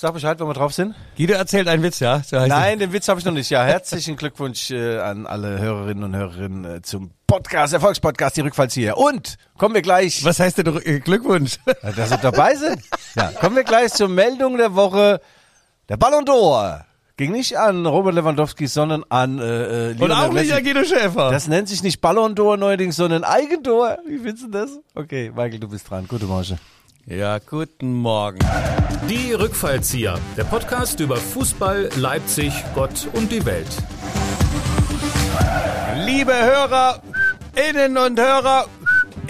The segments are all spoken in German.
Sag Bescheid, wenn wir drauf sind. Guido erzählt einen Witz, ja? So Nein, den Witz habe ich noch nicht. Ja, herzlichen Glückwunsch äh, an alle Hörerinnen und Hörerinnen äh, zum Podcast, Erfolgspodcast, die Rückfallzieher. Und kommen wir gleich. Was heißt denn äh, Glückwunsch? dass Sie dabei sind. Ja, kommen wir gleich zur Meldung der Woche. Der Ballon d'Or ging nicht an Robert Lewandowski, sondern an äh, äh, Und auch nicht Messi. an Guido Schäfer. Das nennt sich nicht Ballon d'Or neuerdings, sondern Eigentor. Wie findest du das? Okay, Michael, du bist dran. Gute Marge. Ja, guten Morgen. Die Rückfallzieher, der Podcast über Fußball, Leipzig, Gott und die Welt. Liebe Hörer, Innen und Hörer,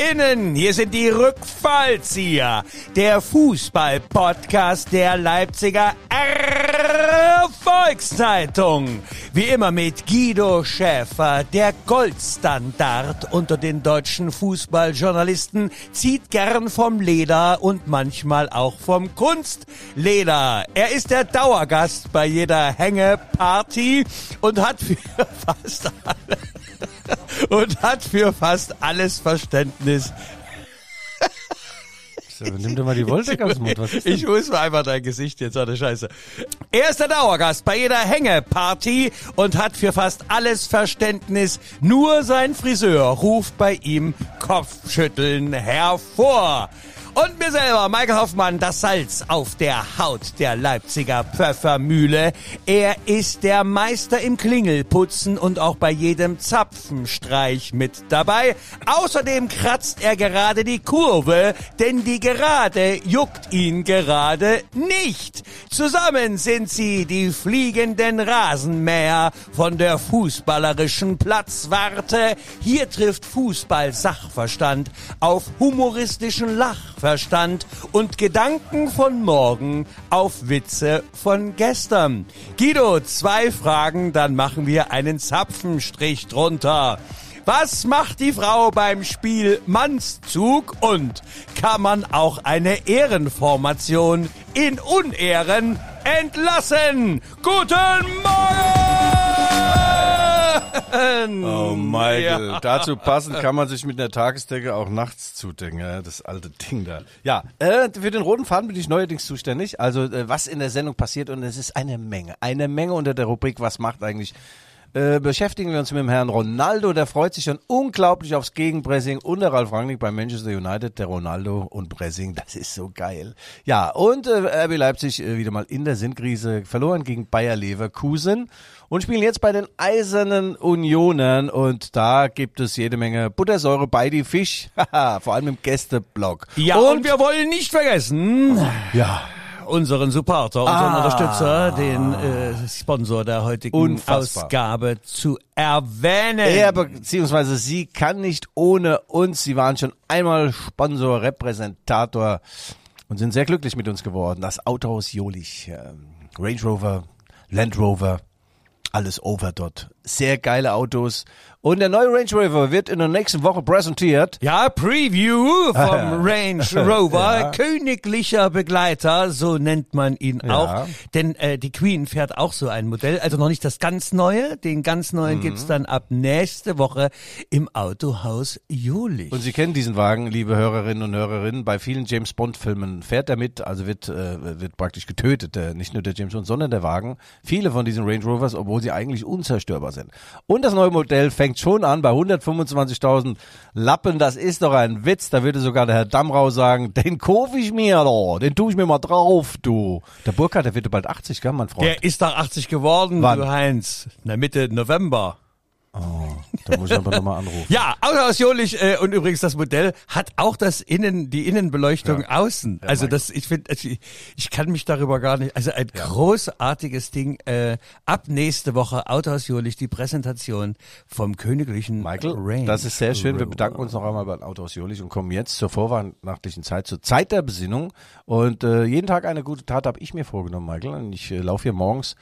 Innen, hier sind die Rückfallzieher, der Fußball-Podcast der Leipziger Erfolgszeitung. Wie immer mit Guido Schäfer, der Goldstandard unter den deutschen Fußballjournalisten, zieht gern vom Leder und manchmal auch vom Kunstleder. Er ist der Dauergast bei jeder Hängeparty und hat für fast alle und hat für fast alles Verständnis. So, nimm dir mal die Wolldecke aus dem Mund. Was ist denn? Ich muss mir einfach dein Gesicht jetzt an der Scheiße. Er ist der Dauergast bei jeder Hängeparty und hat für fast alles Verständnis. Nur sein Friseur ruft bei ihm Kopfschütteln hervor. Und mir selber, Michael Hoffmann, das Salz auf der Haut der Leipziger Pfeffermühle. Er ist der Meister im Klingelputzen und auch bei jedem Zapfenstreich mit dabei. Außerdem kratzt er gerade die Kurve, denn die Gerade juckt ihn gerade nicht. Zusammen sind sie die fliegenden Rasenmäher von der fußballerischen Platzwarte. Hier trifft Fußball Sachverstand auf humoristischen Lachverstand und Gedanken von morgen auf Witze von gestern. Guido, zwei Fragen, dann machen wir einen Zapfenstrich drunter. Was macht die Frau beim Spiel Mannszug und kann man auch eine Ehrenformation in Unehren entlassen? Guten Morgen! Oh, Michael. Ja. Dazu passend kann man sich mit einer Tagesdecke auch nachts zudecken, ja, das alte Ding da. Ja, äh, für den roten Faden bin ich neuerdings zuständig. Also, äh, was in der Sendung passiert und es ist eine Menge. Eine Menge unter der Rubrik, was macht eigentlich äh, beschäftigen wir uns mit dem Herrn Ronaldo, der freut sich schon unglaublich aufs Gegenpressing und der Ralf Rangnick bei Manchester United, der Ronaldo und Pressing, das ist so geil. Ja, und äh, RB Leipzig äh, wieder mal in der Sinnkrise, verloren gegen Bayer Leverkusen und spielen jetzt bei den Eisernen Unionen und da gibt es jede Menge Buttersäure bei die Fisch, haha, vor allem im Gästeblock. Ja, und, wir wollen nicht vergessen, ja, unseren Supporter, unseren Ah. Unterstützer, den äh, Sponsor der heutigen Unfassbar. Ausgabe zu erwähnen. Er beziehungsweise sie kann nicht ohne uns. Sie waren schon einmal Sponsor, Repräsentator und sind sehr glücklich mit uns geworden. Das Autohaus Jolich, ähm, Range Rover, Land Rover, alles over dort. Sehr geile Autos. Und der neue Range Rover wird in der nächsten Woche präsentiert. Ja, Preview vom Range Rover, Ja. königlicher Begleiter, so nennt man ihn Ja. auch. Denn äh, die Queen fährt auch so ein Modell, also noch nicht das ganz neue. Den ganz neuen Mhm. gibt's dann ab nächste Woche im Autohaus Julich. Und Sie kennen diesen Wagen, liebe Hörerinnen und Hörerinnen. Bei vielen James Bond Filmen fährt er mit, also wird, äh, wird praktisch getötet. Äh, nicht nur der James Bond, sondern der Wagen. Viele von diesen Range Rovers, obwohl sie eigentlich unzerstörbar sind. Und das neue Modell fängt schon an bei 125.000 Lappen. Das ist doch ein Witz. Da würde sogar der Herr Damrau sagen, den kaufe ich mir doch. Den tue ich mir mal drauf, du. Der Burkhardt, der wird bald 80, gell, mein Freund? der ist doch 80 geworden, Wann? du Heinz. Na Mitte November. Da muss ich aber nochmal anrufen. Ja, Autohaus Jolich äh, und übrigens das Modell hat auch das Innen, die Innenbeleuchtung außen. also Mike. das, ich finde, ich, ich kann mich darüber gar nicht. Also ein großartiges Ding. Äh, ab nächste Woche Autohaus Jolich die Präsentation vom königlichen Michael, Range. das ist sehr schön. Wir bedanken uns noch einmal bei Autohaus Jolich und kommen jetzt zur vorweihnachtlichen Zeit, zur Zeit der Besinnung. Und äh, jeden Tag eine gute Tat habe ich mir vorgenommen, Michael. Und ich äh, laufe hier morgens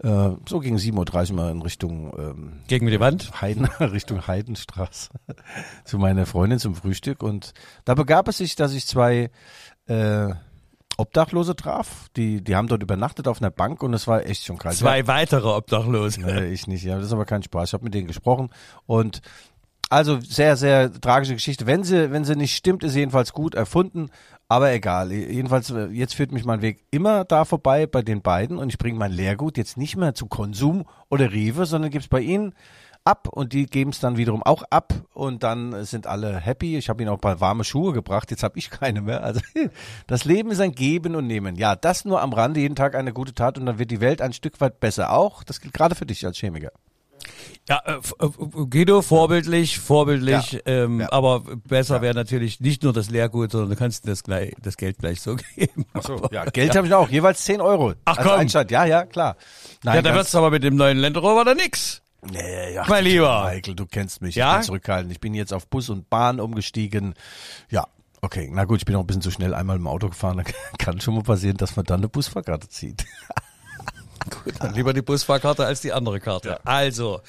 äh, so gegen 7.30 Uhr mal in Richtung ähm, gegen die Wand. Heiden, Richtung Heidenstraße zu meiner Freundin zum Frühstück. Und da begab es sich, dass ich zwei äh, Obdachlose traf. Die, die haben dort übernachtet auf einer Bank und es war echt schon kalt. Zwei weitere Obdachlose. Nee, ich nicht, ja. Das ist aber kein Spaß. Ich habe mit denen gesprochen und Also sehr, sehr tragische Geschichte. Wenn sie, wenn sie nicht stimmt, ist sie jedenfalls gut erfunden. Aber egal. Jedenfalls, äh, jetzt führt mich mein Weg immer da vorbei bei den beiden und ich bringe mein Leergut jetzt nicht mehr zu Konsum oder Rewe, sondern gebe es bei ihnen ab und die geben es dann wiederum auch ab und dann sind alle happy. Ich habe ihnen auch ein paar warme Schuhe gebracht, jetzt habe ich keine mehr. Also das Leben ist ein Geben und Nehmen. Ja, das nur am Rande, jeden Tag eine gute Tat und dann wird die Welt ein Stück weit besser. Auch, das gilt gerade für dich als Chemiker. Ja, äh, äh, Guido, vorbildlich, vorbildlich, Ja. Ähm, Ja. aber besser wäre natürlich nicht nur das Lehrgut, sondern du kannst das, gleich, das Geld gleich so geben. So, ja, Geld habe ich auch, jeweils 10 Euro. Ach, komm. Einstand. Ja, ja, klar. Nein, ja, dann ganz- wird's aber mit dem neuen Land Rover dann nix. Nee, ja, Mein Lieber. Michael, du kennst mich. Ja? Ich bin zurückgehalten. Ich bin jetzt auf Bus und Bahn umgestiegen. Ja, okay. Na gut, ich bin auch ein bisschen zu schnell einmal im Auto gefahren. Da kann schon mal passieren, dass man dann eine Busfahrkarte zieht. Dann lieber die Busfahrkarte als die andere Karte. Also.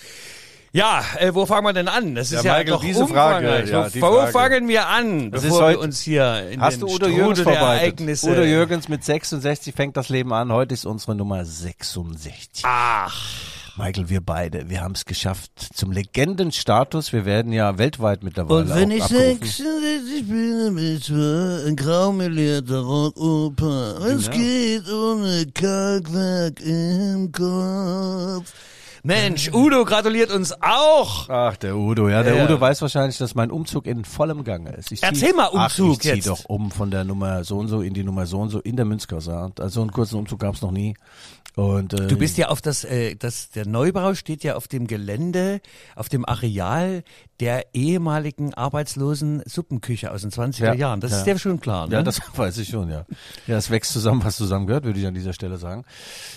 Ja, äh, wo fangen wir denn an? Das ist Ja, ja, Michael, doch diese Frage, ja, wo Frage. fangen wir an, Das ist bevor wir heute- uns hier in Hast den du Udo Strudel Jürgens der? Ereignisse... Udo Jürgens mit 66 fängt das Leben an. Heute ist unsere Nummer 66. Ach, Michael, wir beide, wir haben es geschafft zum Legendenstatus. Wir werden ja weltweit mittlerweile Und wenn ich abgerufen. 66 bin, ich ein graumelierter Rockoper. Es geht ohne Kalkwerk im Kopf. Mensch, Udo gratuliert uns auch. Ach, der Udo, ja. Der Ja. Udo weiß wahrscheinlich, dass mein Umzug in vollem Gange ist. Ich Erzähl mal Ach, Umzug ich zieh jetzt. doch um von der Nummer so und so in die Nummer so und so in der Münzgasse. Also so einen kurzen Umzug gab's noch nie. Und, äh, Du bist ja auf das, äh, das, der Neubau steht ja auf dem Gelände, auf dem Areal der ehemaligen arbeitslosen Suppenküche aus den 20er Ja, Jahren. Das ja. ist dir schon klar, ne? Ja, das weiß ich schon, ja. Ja, das wächst zusammen, was zusammen gehört, würde ich an dieser Stelle sagen.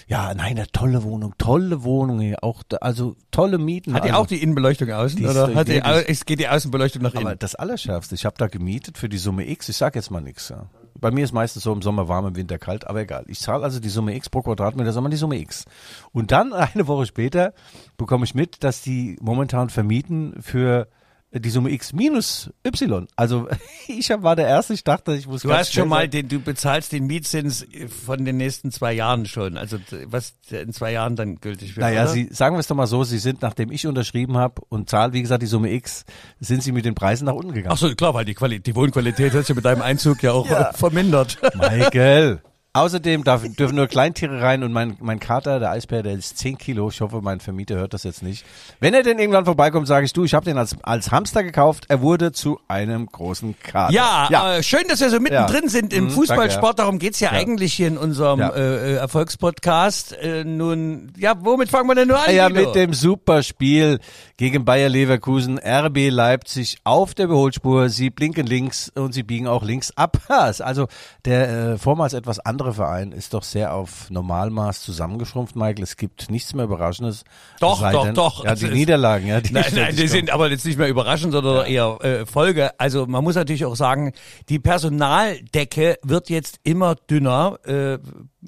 Ja, nein, eine tolle Wohnung, tolle Wohnung hier, auch, da, also tolle Mieten. Hat die also, auch die Innenbeleuchtung außen? Die oder hat die, es geht die Außenbeleuchtung nach Aber innen? das Allerschärfste, ich habe da gemietet für die Summe X, ich sag jetzt mal nix. Ja. Bei mir ist meistens so im Sommer warm, im Winter kalt, aber egal. Ich zahle also die Summe X pro Quadratmeter, sondern die Summe X. Und dann, eine Woche später, bekomme ich mit, dass die momentan vermieten für die Summe X minus Y. Also ich war der Erste, ich dachte, ich muss Du hast schon mal den, du bezahlst den Mietzins von den nächsten zwei Jahren schon. Also was in zwei Jahren dann gültig wird. Naja, oder? Sie, sagen wir es doch mal so, Sie sind, nachdem ich unterschrieben habe und zahle, wie gesagt, die Summe X, sind Sie mit den Preisen nach unten gegangen. Ach so, klar, weil die, Quali die Wohnqualität hat sich mit deinem Einzug ja auch äh, vermindert. Michael. Außerdem darf, dürfen nur Kleintiere rein und mein, mein Kater, der Eisbär, der ist 10 Kilo. Ich hoffe, mein Vermieter hört das jetzt nicht. Wenn er denn irgendwann vorbeikommt, sage ich, du, ich habe den als, als Hamster gekauft. Er wurde zu einem großen Kater. Ja, Äh, schön, dass wir so mittendrin Ja. sind im Mhm, Fußballsport. Darum geht's ja, Ja. eigentlich hier in unserem Ja. äh, äh, Erfolgspodcast. Äh, nun, ja, womit fangen wir denn nur an? Ja, Guido? mit dem Superspiel gegen Bayer Leverkusen, RB Leipzig auf der Überholspur. Sie blinken links und sie biegen auch links ab. Ja, also der äh, vormals etwas andere Verein ist doch sehr auf Normalmaß zusammengeschrumpft, Michael. Es gibt nichts mehr Überraschendes. Doch, doch, denn- doch. Ja, die ist- Niederlagen, ja. Die Nein, nein, die sind aber jetzt nicht mehr überraschend, sondern eher äh, Folge. Also man muss natürlich auch sagen, die Personaldecke wird jetzt immer dünner, äh,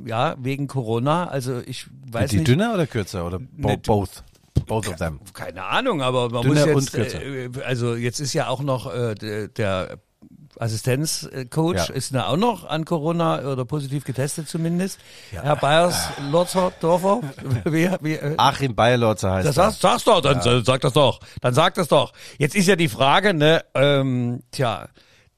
ja, wegen Corona. Also ich weiß Sind die nicht. dünner oder kürzer oder bo Nee, both? Both of them. Keine Ahnung, aber man Dünner muss jetzt, kürzer. äh, also jetzt ist ja auch noch äh, der Assistenzcoach Ja. ist ja auch noch an Corona oder positiv getestet zumindest. Herr Bayers Lotzdorfer, wie, wie, äh, Achim Bayerlotzer heißt das sagst, sagst doch, dann äh, sag das doch. Dann sag das doch. Jetzt ist ja die Frage, ne, ähm, tja,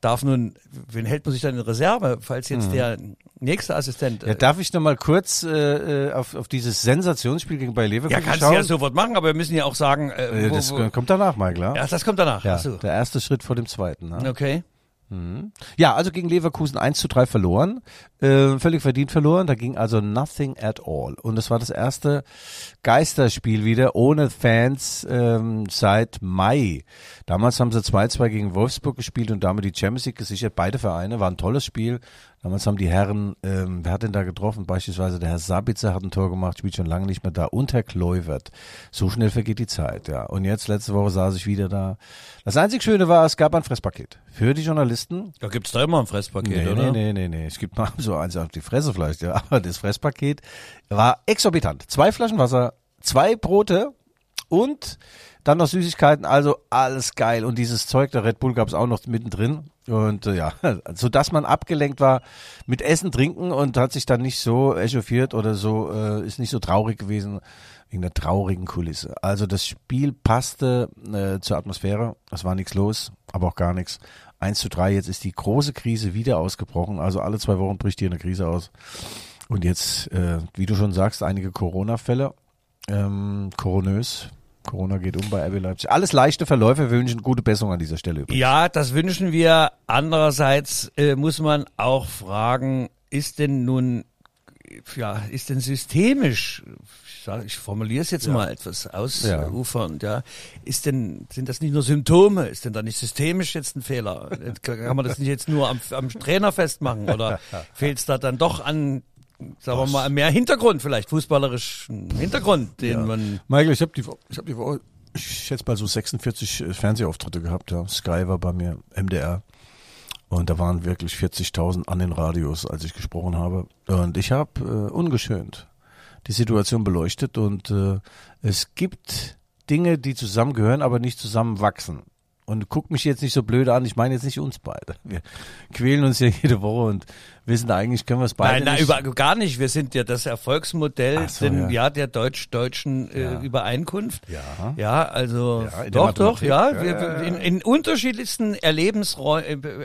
darf nun, wen hält man sich dann in Reserve, falls jetzt der nächste Assistent. Mhm. Ja, äh, darf ich nochmal kurz äh, äh, auf, auf dieses Sensationsspiel gegen Bayer Leverkusen ja, kannst du ja sofort machen, aber wir müssen ja auch sagen, äh, wo, das wo, kommt danach, Michael. Ja, ja, das kommt danach. ja so. der erste Schritt vor dem zweiten. Ne? Okay. Ja, also gegen Leverkusen 1 zu 3 verloren. Äh, völlig verdient verloren. Da ging also nothing at all. Und es war das erste Geisterspiel wieder ohne Fans ähm, seit Mai. Damals haben sie 2-2 gegen Wolfsburg gespielt und damit die Champions League gesichert. Beide Vereine war ein tolles Spiel. Damals haben die Herren, ähm, wer hat denn da getroffen? Beispielsweise der Herr Sabitzer hat ein Tor gemacht, spielt schon lange nicht mehr da. Und Herr Kluivert. So schnell vergeht die Zeit, ja. Und jetzt, letzte Woche saß ich wieder da. Das einzig Schöne war, es gab ein Fresspaket. Für die Journalisten, Da gibt's da immer ein Fresspaket, Nee, oder? nee, nee, nee, nee. Es gibt mal so eins auf die Fresse vielleicht, ja. Aber das Fresspaket war exorbitant. Zwei Flaschen Wasser, zwei Brote und Dann noch Süßigkeiten, also alles geil. Und dieses Zeug, der Red Bull gab es auch noch mittendrin. Und äh, ja, so dass man abgelenkt war mit Essen, Trinken und hat sich dann nicht so echauffiert oder so, äh, ist nicht so traurig gewesen wegen der traurigen Kulisse. Also das Spiel passte äh, zur Atmosphäre. Es war nichts los, aber auch gar nichts. 1 zu 3, jetzt ist die große Krise wieder ausgebrochen. Also alle zwei Wochen bricht hier eine Krise aus. Und jetzt, äh, wie du schon sagst, einige Corona-Fälle. Ähm, koronös. Corona geht um bei RB Leipzig. Alles leichte Verläufe. Wir wünschen gute Besserung an dieser Stelle übrigens. Ja, das wünschen wir. Andererseits äh, muss man auch fragen, ist denn nun, ja, ist denn systemisch, ich, sag, ich formuliere es jetzt mal etwas ausufernd, ja. ist denn, sind das nicht nur Symptome? Ist denn da nicht systemisch jetzt ein Fehler? Kann man das nicht jetzt nur am, am Trainer festmachen oder fehlt es da dann doch an sagen wir mal, mehr Hintergrund vielleicht, fußballerischen Hintergrund, den man. Michael, ich habe die, ich hab die Woche, ich schätze mal so 46 äh, Fernsehauftritte gehabt. Ja. Sky war bei mir, MDR. Und da waren wirklich 40.000 an den Radios, als ich gesprochen habe. Und ich habe äh, ungeschönt die Situation beleuchtet und äh, es gibt Dinge, die zusammengehören, aber nicht zusammenwachsen. Und guck mich jetzt nicht so blöd an, ich meine jetzt nicht uns beide. Wir quälen uns ja jede Woche und wissen eigentlich, können wir es beide Nein, nicht. nein, über, gar nicht. Wir sind ja das Erfolgsmodell so, denn, ja. ja. der deutsch-deutschen äh, Ja. Übereinkunft. Ja. Ja, also Ja, doch, doch, ja. Wir. In, in unterschiedlichsten äh,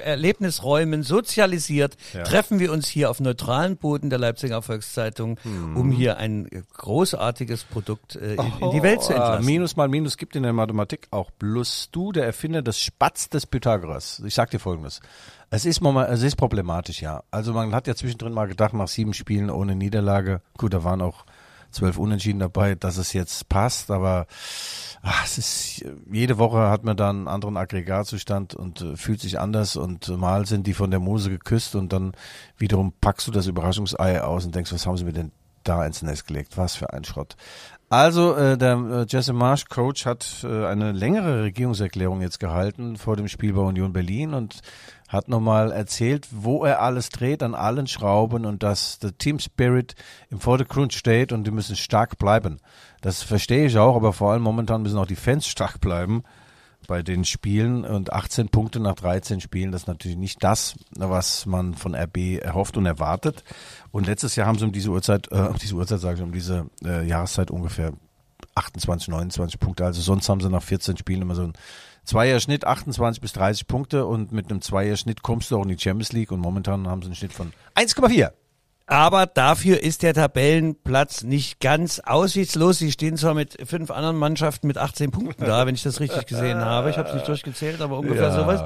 Erlebnisräumen sozialisiert treffen wir uns hier auf neutralen Boden der Leipziger Volkszeitung, Hm. um hier ein großartiges Produkt äh, in, in die Welt zu Oh, entlassen. Minus mal Minus gibt in der Mathematik auch plus du, der Erfinder des Spatz des Pythagoras. Ich sag dir folgendes. Es ist, es ist problematisch, ja. Also man hat ja zwischendrin mal gedacht, nach sieben Spielen ohne Niederlage, gut, da waren auch zwölf Unentschieden dabei, dass es jetzt passt, aber ach, es ist, jede Woche hat man da einen anderen Aggregatzustand und äh, fühlt sich anders und äh, mal sind die von der Mose geküsst und dann wiederum packst du das Überraschungsei aus und denkst, was haben sie mir denn da ins Nest gelegt? Was für ein Schrott. Also, äh, der äh, Jesse Marsch, Coach, hat äh, eine längere Regierungserklärung jetzt gehalten vor dem Spiel bei Union Berlin und hat nochmal erzählt, wo er alles dreht, an allen Schrauben und dass der Team Spirit im Vordergrund steht und die müssen stark bleiben. Das verstehe ich auch, aber vor allem momentan müssen auch die Fans stark bleiben bei den Spielen und 18 Punkte nach 13 Spielen, das ist natürlich nicht das, was man von RB erhofft und erwartet. Und letztes Jahr haben sie um diese Uhrzeit, äh, um diese Uhrzeit sage ich, um diese äh, Jahreszeit ungefähr 28, 29 Punkte. Also sonst haben sie nach 14 Spielen immer so ein Zweierschnitt, 28 bis 30 Punkte und mit einem Zweierschnitt kommst du auch in die Champions League und momentan haben sie einen Schnitt von 1,4. Aber dafür ist der Tabellenplatz nicht ganz aussichtslos. Sie stehen zwar mit fünf anderen Mannschaften mit 18 Punkten da, wenn ich das richtig gesehen habe. Ich habe es nicht durchgezählt, aber ungefähr Ja. sowas.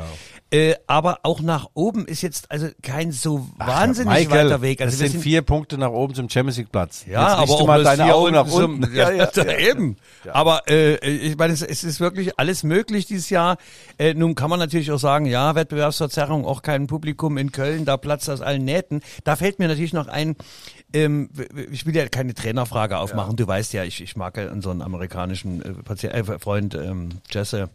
Äh, aber auch nach oben ist jetzt also kein so wahnsinnig Michael, weiter Weg. Also es wir sind sind vier Punkte nach oben zum Champions League Platz. ja, Jetzt aber auch mal deine Augen nach unten. Zum, ja, ja, eben. Aber äh, ich meine, es, es ist wirklich alles möglich dieses Jahr. Äh, nun kann man natürlich auch sagen, ja, Wettbewerbsverzerrung, auch kein Publikum in Köln, da platzt aus allen Nähten. Da fällt mir natürlich noch ein, ähm, ich will ja keine Trainerfrage aufmachen. Du weißt ja, ich, ich mag ja unseren amerikanischen äh, Patient, äh, Freund ähm, Jesse.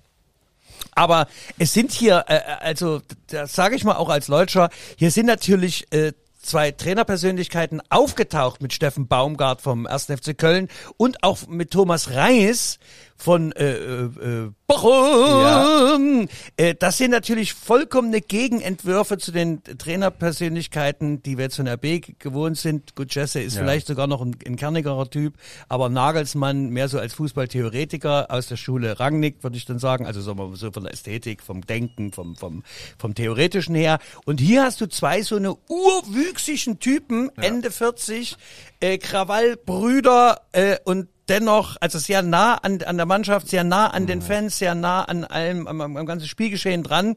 Aber es sind hier, äh, also das sage ich mal auch als Deutscher, hier sind natürlich äh, zwei Trainerpersönlichkeiten aufgetaucht mit Steffen Baumgart vom 1. FC Köln und auch mit Thomas Reis von äh, äh, äh, Bochum. Äh, das sind natürlich vollkommene Gegenentwürfe zu den Trainerpersönlichkeiten, die wir jetzt von RB gewohnt sind. Gut, Jesse ist Ja. vielleicht sogar noch ein, ein kernigerer Typ, aber Nagelsmann mehr so als Fußballtheoretiker aus der Schule Rangnick, würde ich dann sagen. Also sagen wir mal so von der Ästhetik, vom Denken, vom, vom, vom Theoretischen her. Und hier hast du zwei so eine urwüchsigen Typen, Ende 40, äh, Krawallbrüder äh, und dennoch, also sehr nah an, an der Mannschaft, sehr nah an den Fans, sehr nah an allem, am, am, ganzen Spielgeschehen dran.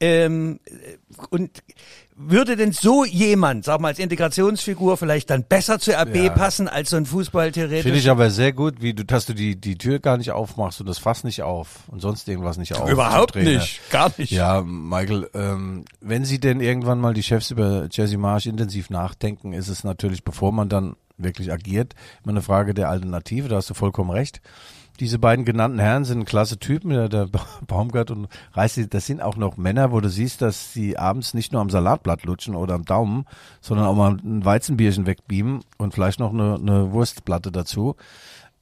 Ähm, und würde denn so jemand, sag mal, als Integrationsfigur vielleicht dann besser zur RB Ja. passen als so ein Fußballtheoretisch? Finde ich aber sehr gut, wie du, dass du die, die Tür gar nicht aufmachst und das Fass nicht auf und sonst irgendwas nicht auf. Überhaupt nicht, gar nicht. Ja, Michael, ähm, wenn Sie denn irgendwann mal die Chefs über Jesse Marsch intensiv nachdenken, ist es natürlich, bevor man dann wirklich agiert, immer eine Frage der Alternative, da hast du vollkommen recht. Diese beiden genannten Herren sind klasse Typen, der, der Ba- Baumgart und Reis, das sind auch noch Männer, wo du siehst, dass sie abends nicht nur am Salatblatt lutschen oder am Daumen, sondern auch mal ein Weizenbierchen wegbeamen und vielleicht noch eine, eine Wurstplatte dazu.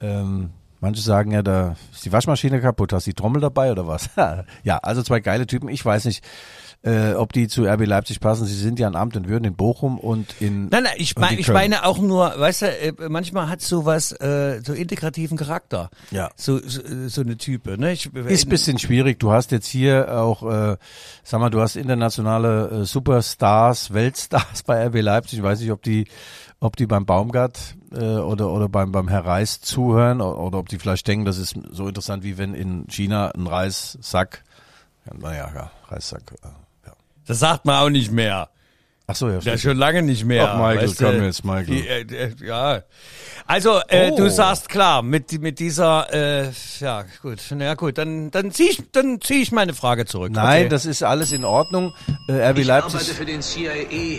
Ähm, Manche sagen ja, da ist die Waschmaschine kaputt, hast die Trommel dabei oder was? ja, also zwei geile Typen. Ich weiß nicht, äh, ob die zu RB Leipzig passen. Sie sind ja in Amt und Würden in Bochum und in. Nein, nein, ich, mein, in ich meine auch nur, weißt du, äh, manchmal hat sowas äh, so integrativen Charakter. Ja. So, so, so eine Type, ne? Ich, Ist bisschen schwierig. Du hast jetzt hier auch, äh, sag mal, du hast internationale äh, Superstars, Weltstars bei RB Leipzig. Ich weiß nicht, ob die, ob die beim Baumgart äh, oder oder beim beim Herr Reis zuhören oder, oder ob die vielleicht denken, das ist so interessant wie wenn in China ein Reissack, ja, naja, ja, Reissack. Ja. Das sagt man auch nicht mehr. Ach so, ja, Ja, schon lange nicht mehr. Ach, Michael, weißt komm jetzt, Michael. Die, äh, äh, ja. Also, äh, Oh. du sagst klar, mit, mit dieser, äh, ja gut, na ja, gut, dann, dann zieh ich, dann zieh ich meine Frage zurück. Nein, okay. das ist alles in Ordnung. Äh, RB Ich arbeite Leipzig, für den CIA.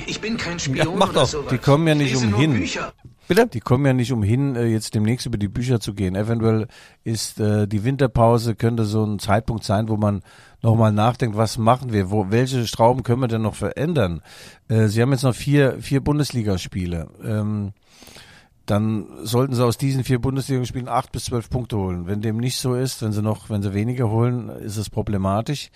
Ich bin kein Ja, Spion mach oder doch. sowas. Die kommen ja nicht umhin. Bücher. Bitte? die kommen ja nicht umhin, äh, jetzt demnächst über die Bücher zu gehen. Eventuell ist äh, die Winterpause könnte so ein Zeitpunkt sein, wo man nochmal nachdenkt, was machen wir, wo, welche Schrauben können wir denn noch verändern? Äh, Sie haben jetzt noch vier, vier Bundesligaspiele. Ähm, dann sollten sie aus diesen vier Bundesligaspielen acht bis zwölf Punkte holen. Wenn dem nicht so ist, wenn sie noch, wenn sie weniger holen, ist es problematisch.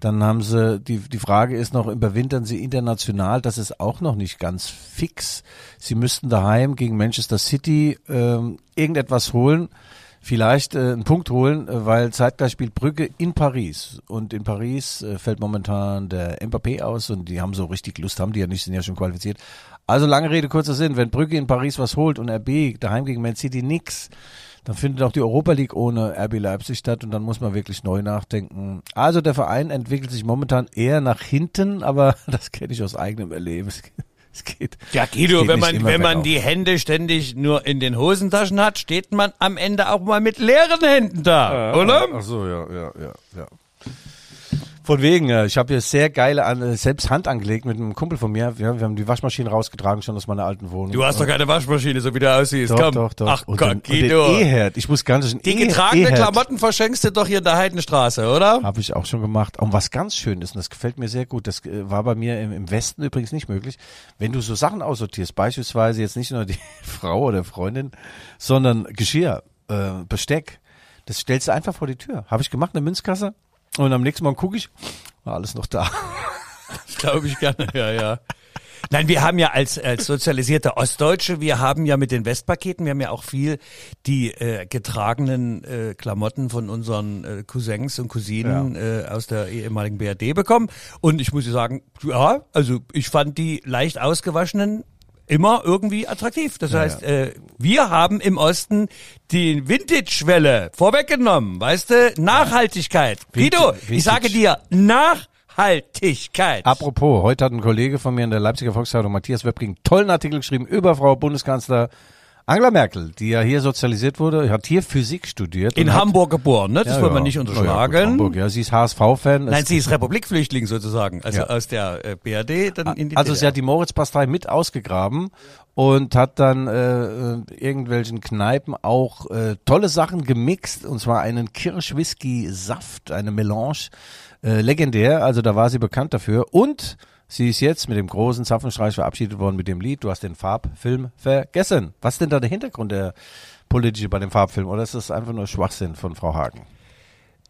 Dann haben sie, die, die Frage ist noch, überwintern sie international? Das ist auch noch nicht ganz fix. Sie müssten daheim gegen Manchester City ähm, irgendetwas holen, vielleicht äh, einen Punkt holen, äh, weil zeitgleich spielt Brügge in Paris. Und in Paris äh, fällt momentan der Mbappé aus und die haben so richtig Lust, haben die ja nicht, sind ja schon qualifiziert. Also lange Rede, kurzer Sinn, wenn Brügge in Paris was holt und RB daheim gegen Man City nix, dann findet auch die Europa League ohne RB Leipzig statt und dann muss man wirklich neu nachdenken. Also der Verein entwickelt sich momentan eher nach hinten, aber das kenne ich aus eigenem Erleben. Es, geht. Ja, Guido, geht wenn man, wenn man die Hände ständig nur in den Hosentaschen hat, steht man am Ende auch mal mit leeren Händen da, oder? Ach so, ja, ja, ja, ja. Von wegen, äh, ich habe hier sehr geile, äh, selbst Hand angelegt mit einem Kumpel von mir. Wir, wir haben die Waschmaschine rausgetragen schon aus meiner alten Wohnung. Du hast doch keine Waschmaschine, so wie du aussiehst. doch, Komm. doch, doch. Ach und Gott, den, und Guido. den E-Herd. Ich muss ganz schön Die getragenen Klamotten verschenkst du doch hier in der Heidenstraße, oder? Habe ich auch schon gemacht. Und was ganz schön ist, und das gefällt mir sehr gut, das äh, war bei mir im, im Westen übrigens nicht möglich, wenn du so Sachen aussortierst, beispielsweise jetzt nicht nur die Frau oder Freundin, sondern Geschirr, äh, Besteck, das stellst du einfach vor die Tür. Habe ich gemacht, eine Münzkasse. Und am nächsten Morgen gucke ich, war alles noch da. Das glaube ich gerne, ja, ja. Nein, wir haben ja als, als sozialisierte Ostdeutsche, wir haben ja mit den Westpaketen, wir haben ja auch viel die äh, getragenen äh, Klamotten von unseren äh, Cousins und Cousinen äh, aus der ehemaligen BRD bekommen. Und ich muss sagen, ja, also ich fand die leicht ausgewaschenen immer irgendwie attraktiv. Das heißt, Äh, wir haben im Osten die Vintage-Welle vorweggenommen, weißt du? Nachhaltigkeit. Guido, ich sage dir, Nachhaltigkeit. Apropos, heute hat ein Kollege von mir in der Leipziger Volkszeitung, Matthias Webking, einen tollen Artikel geschrieben über Frau Bundeskanzler Angela Merkel, die ja hier sozialisiert wurde, hat hier Physik studiert. In und hat- Hamburg geboren, ne? Das Ja, wollen wir ja. nicht Ja, ja, gut, unterschlagen. Hamburg, ja, sie ist HSV-Fan. Nein, sie ist Republikflüchtling sozusagen. Also aus der äh, BRD dann in die Also DDR. sie hat die Moritzpastei mit ausgegraben und hat dann äh, äh, irgendwelchen Kneipen auch äh, tolle Sachen gemixt und zwar einen Kirsch-Whisky-Saft, eine Melange, äh, legendär. Also da war sie bekannt dafür und sie ist jetzt mit dem großen Zapfenstreich verabschiedet worden mit dem Lied. Du hast den Farbfilm vergessen. Was ist denn da der Hintergrund der politische bei dem Farbfilm oder ist das einfach nur Schwachsinn von Frau Hagen?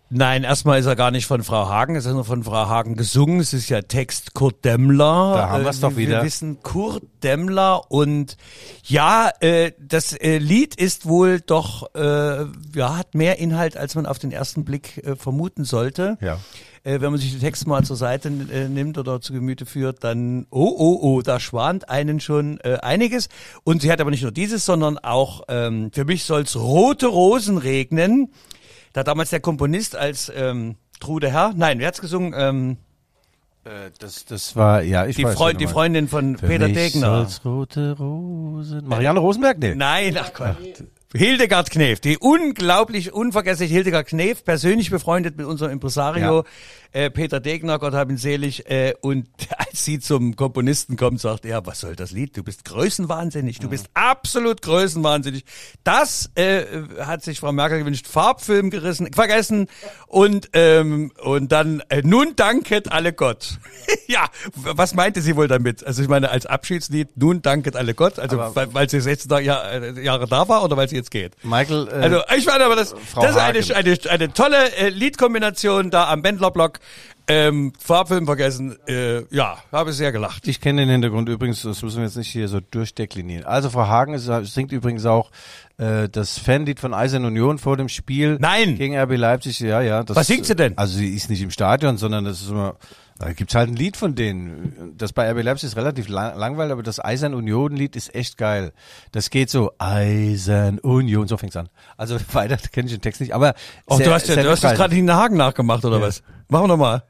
Nein, erstmal ist er gar nicht von Frau Hagen, es ist nur von Frau Hagen gesungen. Es ist ja Text Kurt Demmler. Da haben wir's Äh, doch wir- wieder. Wir wissen Kurt Demmler und ja, äh, das äh, Lied ist wohl doch, äh, ja, hat mehr Inhalt, als man auf den ersten Blick äh, vermuten sollte. Ja. Äh, wenn man sich den Text mal zur Seite äh, nimmt oder zu Gemüte führt, dann, oh, oh, oh, da schwant einen schon einiges. Und sie hat aber nicht nur dieses, sondern auch, ähm, für mich soll's rote Rosen regnen. Da damals der Komponist als ähm, Trude Herr, nein, wer hat's gesungen? Ähm, Äh, das, das war, ja, ich die, weiß. Freund, die. Freundin von Für Peter mich Degner. rote Rosen. Marianne Rosenberg? Nee. Nein, ach Gott. Hildegard Knef, die unglaublich unvergessliche Hildegard Knef, persönlich befreundet mit unserem Impresario äh, Peter Degner, Gott hab ihn selig. Äh, und als sie zum Komponisten kommt, sagt er, was soll das Lied? Du bist größenwahnsinnig, du bist absolut größenwahnsinnig. Das äh, hat sich Frau Merkel gewünscht, Farbfilm gerissen, vergessen und ähm, und dann äh, nun danket alle Gott. ja, was meinte sie wohl damit? Also ich meine als Abschiedslied nun danket alle Gott, also weil, weil sie 16 Jahre, äh, Jahre da war oder weil sie jetzt geht. Michael, äh, Also ich fand aber das, Frau das ist eine, eine, eine tolle äh, Liedkombination da am Bändlerblock. Ähm, Farbfilm vergessen. Äh, ja, habe sehr gelacht. Ich kenne den Hintergrund übrigens, das müssen wir jetzt nicht hier so durchdeklinieren. Also Frau Hagen ist, singt übrigens auch äh, das Fanlied von Eisern Union vor dem Spiel Nein. gegen RB Leipzig. Ja, ja. Das, Was singt sie denn? Also sie ist nicht im Stadion, sondern das ist immer, da gibt's halt ein Lied von denen. Das bei RB Leipzig ist relativ lang, langweilig, aber das Eisern Union Lied ist echt geil. Das geht so Eisern Union, so fängt's an. Also weiter kenne ich den Text nicht, aber Oh, sehr- du hast, ja, du hast das gerade in den Hagen nachgemacht, oder was? Machen wir noch mal.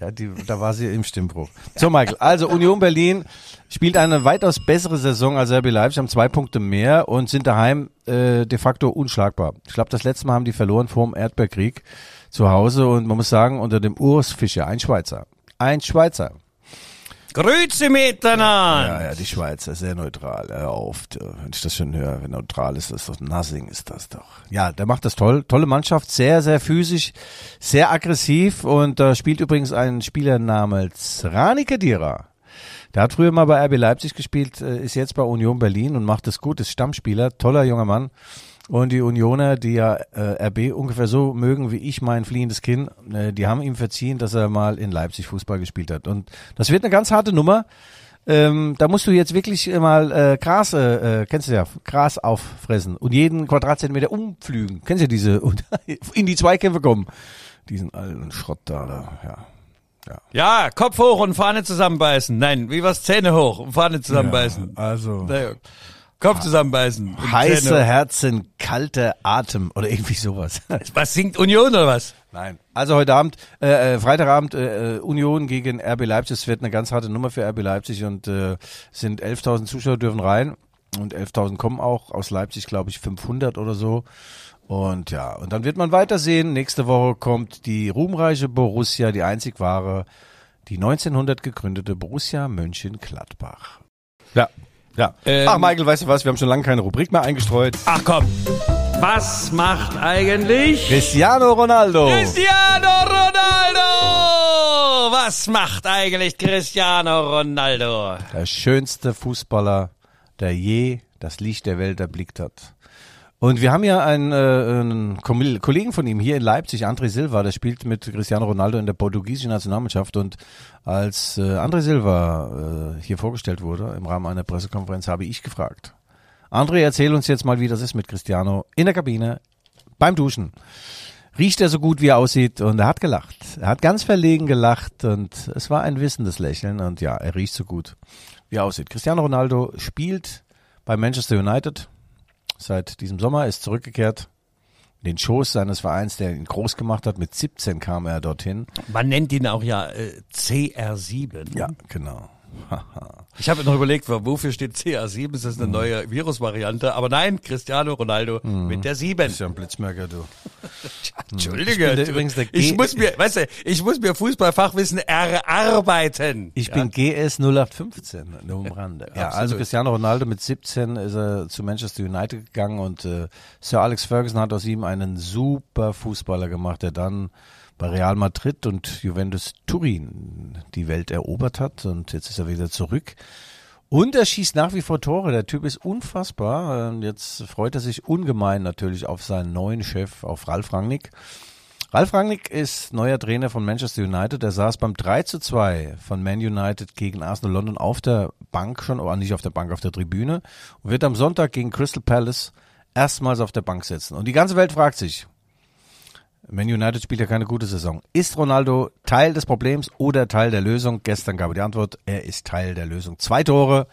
Ja, die, da war sie im Stimmbruch. So, Michael. Also Union Berlin spielt eine weitaus bessere Saison als RB Leipzig, haben zwei Punkte mehr und sind daheim äh, de facto unschlagbar. Ich glaube, das letzte Mal haben die verloren vor dem Erdbeerkrieg zu Hause und man muss sagen, unter dem Urs Fischer, ein Schweizer. Ein Schweizer. Grüße miteinander. Ja, ja, die Schweizer, sehr neutral. Hör auf, du, wenn ich das schon höre, wenn neutral ist, das ist doch Nassing ist das doch. Ja, der macht das toll. Tolle Mannschaft, sehr, sehr physisch, sehr aggressiv und da spielt übrigens ein Spieler namens Rani Kedira. Der hat früher mal bei RB Leipzig gespielt, äh, ist jetzt bei Union Berlin und macht es gut, ist Stammspieler, toller junger Mann. Und die Unioner, die ja äh, RB ungefähr so mögen wie ich mein fliehendes Kind, äh, die haben ihm verziehen, dass er mal in Leipzig Fußball gespielt hat. Und das wird eine ganz harte Nummer. Ähm, da musst du jetzt wirklich mal äh, Gras, äh, äh, kennst du ja, Gras auffressen und jeden Quadratzentimeter umpflügen. Kennst du ja diese und in die Zweikämpfe kommen. Diesen alten Schrott da, da ja. Ja, Kopf hoch und Fahne zusammenbeißen. Nein, wie was? Zähne hoch und Fahne zusammenbeißen. Also Nee, Kopf zusammenbeißen. heiße Zähne. Herzen, kalter Atem oder irgendwie sowas. Was singt Union oder was? Nein. Also heute Abend, äh, äh, Freitagabend äh, äh, Union gegen RB Leipzig. Es wird eine ganz harte Nummer für RB Leipzig und äh, sind 11.000 Zuschauer dürfen rein und 11.000 kommen auch aus Leipzig, glaube ich 500 oder so. Und ja, und dann wird man weitersehen. Nächste Woche kommt die ruhmreiche Borussia, die einzig wahre, die 1900 gegründete Borussia Mönchengladbach. Ja, ja. Ähm, Ach Michael, weißt du was? Wir haben schon lange keine Rubrik mehr eingestreut. Ach komm. Was macht eigentlich Cristiano Ronaldo. Cristiano Ronaldo? Was macht eigentlich Cristiano Ronaldo? Der schönste Fußballer, der je das Licht der Welt erblickt hat. Und wir haben ja einen, äh, einen Kollegen von ihm hier in Leipzig, André Silva, der spielt mit Cristiano Ronaldo in der portugiesischen Nationalmannschaft. Und als äh, André Silva äh, hier vorgestellt wurde im Rahmen einer Pressekonferenz, habe ich gefragt. André, erzähl uns jetzt mal, wie das ist mit Cristiano in der Kabine beim Duschen. Riecht er so gut, wie er aussieht? Und er hat gelacht. Er hat ganz verlegen gelacht und es war ein wissendes Lächeln. Und ja, er riecht so gut, wie er aussieht. Cristiano Ronaldo spielt bei Manchester United seit diesem Sommer, ist zurückgekehrt in den Schoß seines Vereins, der ihn groß gemacht hat. Mit 17 kam er dorthin. Man nennt ihn auch ja äh, CR7. Ja, genau. Ich habe noch überlegt, wofür steht CR7? Ist das eine neue Virusvariante? Aber nein, Cristiano Ronaldo mit der 7. Ist ja ein Blitzmerker, du. Entschuldige. Ich der- übrigens der ich muss mir, weißt du, ich muss mir Fußballfachwissen erarbeiten. Ich bin GS 0815, nur am Rande. Ja, also Cristiano Ronaldo mit 17 ist er zu Manchester United gegangen und äh, Sir Alex Ferguson hat aus ihm einen super Fußballer gemacht, der dann bei Real Madrid und Juventus Turin die Welt erobert hat und jetzt ist er wieder zurück. Und er schießt nach wie vor Tore. Der Typ ist unfassbar. Und jetzt freut er sich ungemein natürlich auf seinen neuen Chef, auf Ralf Rangnick. Ralf Rangnick ist neuer Trainer von Manchester United. Er saß beim 3 zu 2 von Man United gegen Arsenal London auf der Bank schon, oder nicht auf der Bank, auf der Tribüne und wird am Sonntag gegen Crystal Palace erstmals auf der Bank sitzen. Und die ganze Welt fragt sich, Man United spielt ja keine gute Saison. Ist Ronaldo Teil des Problems oder Teil der Lösung? Gestern gab er die Antwort, er ist Teil der Lösung. Zwei Tore,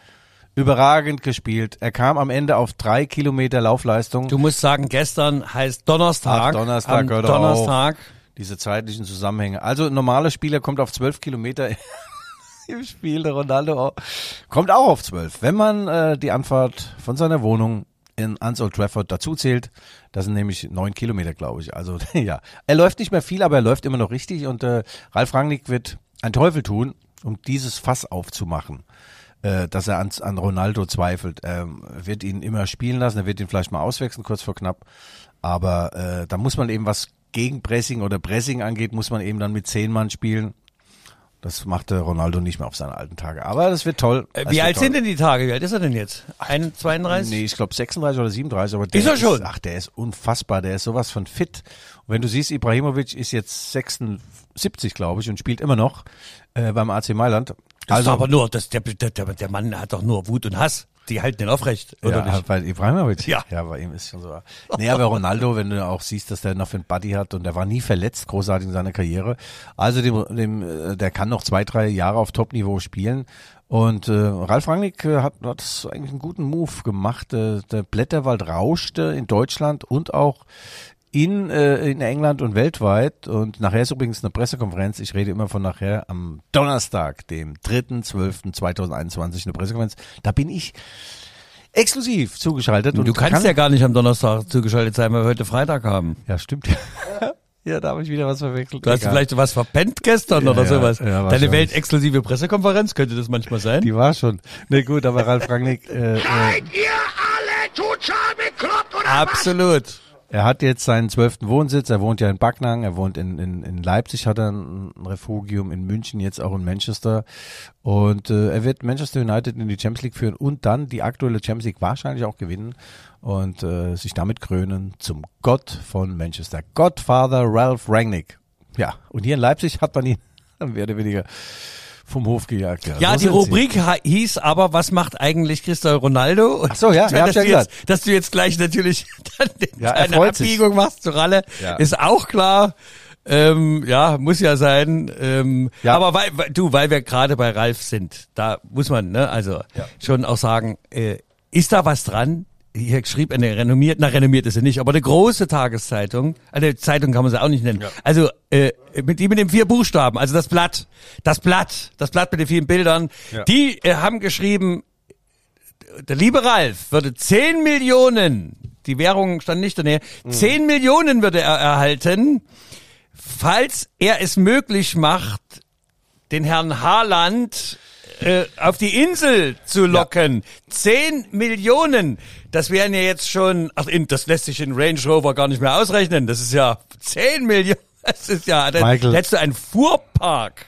überragend gespielt. Er kam am Ende auf drei Kilometer Laufleistung. Du musst sagen, gestern heißt Donnerstag. Ach, Donnerstag, Am Donnerstag. diese zeitlichen Zusammenhänge. Also ein normaler Spieler kommt auf zwölf Kilometer im Spiel. Der Ronaldo kommt auch auf zwölf. Wenn man äh, die Anfahrt von seiner Wohnung in ans Old Trafford dazu zählt, das sind nämlich neun Kilometer, glaube ich. Also ja, er läuft nicht mehr viel, aber er läuft immer noch richtig. Und äh, Ralf Rangnick wird ein Teufel tun, um dieses Fass aufzumachen. Äh, dass er an, an Ronaldo zweifelt. Er wird ihn immer spielen lassen, er wird ihn vielleicht mal auswechseln, kurz vor knapp. Aber äh, da muss man eben, was gegen Pressing oder Pressing angeht, muss man eben dann mit zehn Mann spielen. Das machte Ronaldo nicht mehr auf seine alten Tage. Aber das wird toll. Äh, Das Wie wird alt toll. sind denn die Tage? Wie alt ist er denn jetzt? Ein, 32? Nee, ich glaube 36 oder 37, aber der Ist er schon? ach, der ist unfassbar, der ist sowas von fit. Und wenn du siehst, Ibrahimovic ist jetzt 76, glaube ich, und spielt immer noch äh, beim AC Mailand. Das ist aber nur, das, der, der, der Mann hat doch nur Wut und Hass. Die halten ihn aufrecht, oder ja, nicht? bei Ibrahimovic? Ja. Ja, bei ihm ist schon so. Nee, aber Ronaldo, wenn du auch siehst, dass der noch einen Buddy hat und der war nie verletzt, großartig in seiner Karriere. Also dem, dem, äh, der kann noch zwei, drei Jahre auf Top-Niveau spielen. Und äh, Ralf Rangnick äh, hat, hat eigentlich einen guten Move gemacht. Äh, der Blätterwald rauschte in Deutschland und auch in, äh, in England und weltweit. Und nachher ist übrigens eine Pressekonferenz. Ich rede immer von nachher am Donnerstag, dem 3.12.2021, eine Pressekonferenz. Da bin ich exklusiv zugeschaltet. Und Du kannst kann, ja gar nicht am Donnerstag zugeschaltet sein, weil wir heute Freitag haben. Ja, stimmt. ja, da habe ich wieder was verwechselt. Du hast Egal. vielleicht was verpennt gestern Ja, oder ja, sowas. ja, Deine weltexklusive Pressekonferenz, könnte das manchmal sein? Die war schon. Ne, gut, aber Ralf Rangnick, äh, äh, ihr alle total bekloppt oder Absolut. Er hat jetzt seinen zwölften Wohnsitz. Er wohnt ja in Backnang, er wohnt in, in, in Leipzig, hat er ein Refugium, in München, jetzt auch in Manchester. Und äh, er wird Manchester United in die Champions League führen und dann die aktuelle Champions League wahrscheinlich auch gewinnen und äh, sich damit krönen zum Gott von Manchester. Godfather Ralph Rangnick. Ja, und hier in Leipzig hat man ihn mehr oder weniger vom Hof gejagt. Ja, so die sie. Rubrik hieß aber, was macht eigentlich Cristiano Ronaldo? Ach so, ja, ja, ich ja gesagt. Jetzt, dass du jetzt gleich natürlich Ja, eine freut sich. Abbiegung machst zu Ralle, Ja. ist auch klar. Ähm, ja, muss ja sein. Ähm, Ja. Aber weil, weil, du, weil wir gerade bei Ralf sind, da muss man, ne, also schon auch sagen, äh, ist da was dran? Hier schrieb eine renommiert, na renommiert ist sie nicht, aber eine große Tageszeitung, eine Zeitung kann man sie auch nicht nennen. Also äh, mit die mit den vier Buchstaben, also das Blatt, das Blatt, das Blatt mit den vielen Bildern, Ja. die äh, haben geschrieben, der liebe Ralf würde 10 Millionen, die Währung stand nicht daneben, 10 Millionen würde er erhalten, falls er es möglich macht, den Herrn Haaland äh, auf die Insel zu locken. 10 Millionen. Das wären ja jetzt schon, ach, in, das lässt sich in Range Rover gar nicht mehr ausrechnen. Das ist ja 10 Millionen. Das ist ja, dann Michael. hättest du einen Fuhrpark.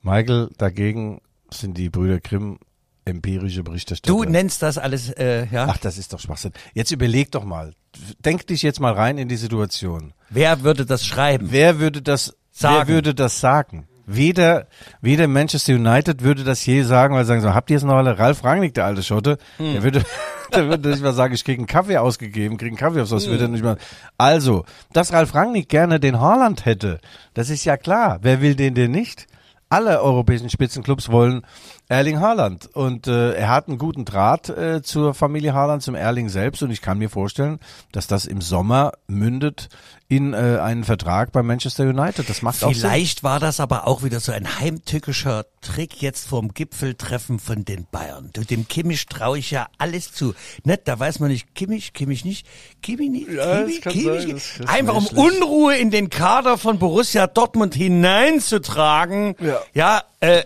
Michael, dagegen sind die Brüder Grimm empirische Berichterstatter. Du nennst das alles, äh, ja. Ach, das ist doch Schwachsinn. Jetzt überleg doch mal. Denk dich jetzt mal rein in die Situation. Wer würde das schreiben? Wer würde das Sagen. Wer würde das sagen? Weder, weder Manchester United würde das je sagen, weil sie sagen so, habt ihr es noch alle? Ralf Rangnick, der alte Schotte, Hm. der würde, der würde nicht mal sagen, ich krieg einen Kaffee ausgegeben, krieg einen Kaffee aufs Haus, Hm. würde er nicht mal. Also, dass Ralf Rangnick gerne den Haaland hätte, das ist ja klar. Wer will den denn nicht? Alle europäischen Spitzenclubs wollen Erling Haaland und äh, er hat einen guten Draht äh, zur Familie Haaland, zum Erling selbst und ich kann mir vorstellen, dass das im Sommer mündet in äh, einen Vertrag bei Manchester United. Das macht auch Sinn. Vielleicht war das aber auch wieder so ein heimtückischer Trick jetzt vorm Gipfeltreffen von den Bayern. Du, dem Kimmich traue ich ja alles zu. Ne, da weiß man nicht, Kimmich, Kimmich nicht, Kimmich nicht, Ja, Kimmich, Kimmich. sein, das Einfach um. Unruhe in den Kader von Borussia Dortmund hineinzutragen. Ja. Ja, äh,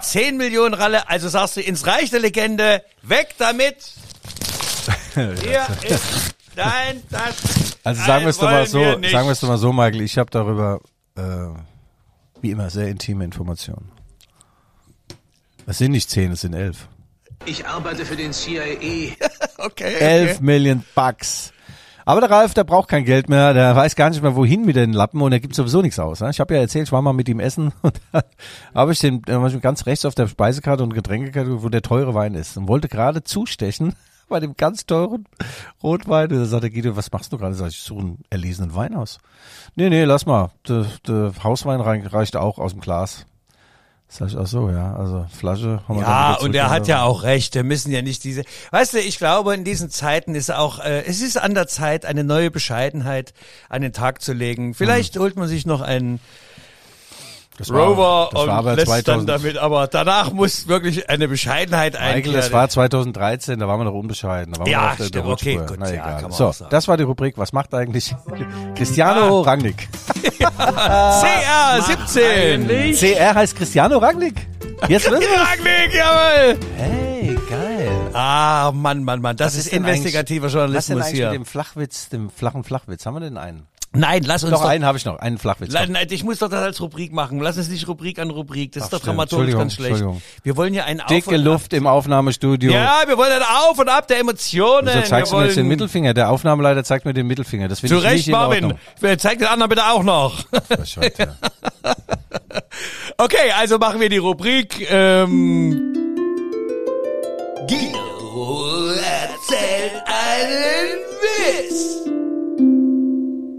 10 Millionen Ralle, also sagst du ins Reich der Legende, weg damit. Hier ist dein, das. Also sagen wir es doch mal so, sagen wir es doch mal so, Michael, ich habe darüber äh, wie immer sehr intime Informationen. Es sind nicht zehn, es sind elf. Ich arbeite für den CIA. Okay, Elf okay. Millionen Bucks. Aber der Ralf, der braucht kein Geld mehr, der weiß gar nicht mehr, wohin mit den Lappen und er gibt sowieso nichts aus. Ne? Ich habe ja erzählt, ich war mal mit ihm essen und da habe ich den ich ganz rechts auf der Speisekarte und Getränkekarte, wo der teure Wein ist und wollte gerade zustechen bei dem ganz teuren Rotwein. Und da sagte Guido, was machst du gerade? Sag ich, ich suche einen erlesenen Wein aus. Nee, nee, lass mal. Der, der Hauswein reicht auch aus dem Glas. Sag ich, ach so, ja, also Flasche haben wir Ja, und er hat ja auch recht. Wir müssen ja nicht diese. Weißt du, ich glaube, in diesen Zeiten ist auch, äh, es ist an der Zeit, eine neue Bescheidenheit an den Tag zu legen. Vielleicht holt man sich noch einen Das war- Rover das war und aber lässt 2000 dann damit, aber danach muss wirklich eine Bescheidenheit Michael, einkehren. das war 2013, da waren wir noch unbescheiden. Da waren Ja, wir auf der, der stimmt, okay, Rutschspur. gut, Na ja, egal. so, das war die Rubrik. Was macht eigentlich Cristiano Rangnick? CR 17. CR heißt Cristiano Rangnick. Jetzt wissen wir Rangnick, jawohl. Hey, geil. Ah, Mann, Mann, Mann, das Was ist, denn investigativer eigentlich- Was denn Journalismus eigentlich hier. mit dem Flachwitz, dem flachen Flachwitz? Haben wir denn einen? Nein, lass uns Doch, doch, einen habe ich noch, einen Flachwitz. La- nein, ich muss doch das als Rubrik machen. Lass uns nicht Rubrik an Rubrik. Das ist Ach, doch stimmt. dramaturgisch ganz schlecht. Entschuldigung. Wir wollen ja einen Auf Dicke und Luft im Aufnahmestudio. Ab. Ja, wir wollen ein Auf und Ab der Emotionen. Wieso zeigst wir du mir jetzt den Mittelfinger? Der Aufnahmeleiter zeigt mir den Mittelfinger. Das Zu finde ich Recht, nicht in Marvin. Ordnung. Wer zeigt den anderen bitte auch noch. Okay, also machen wir die Rubrik. Ähm, Guido erzählt einen Witz.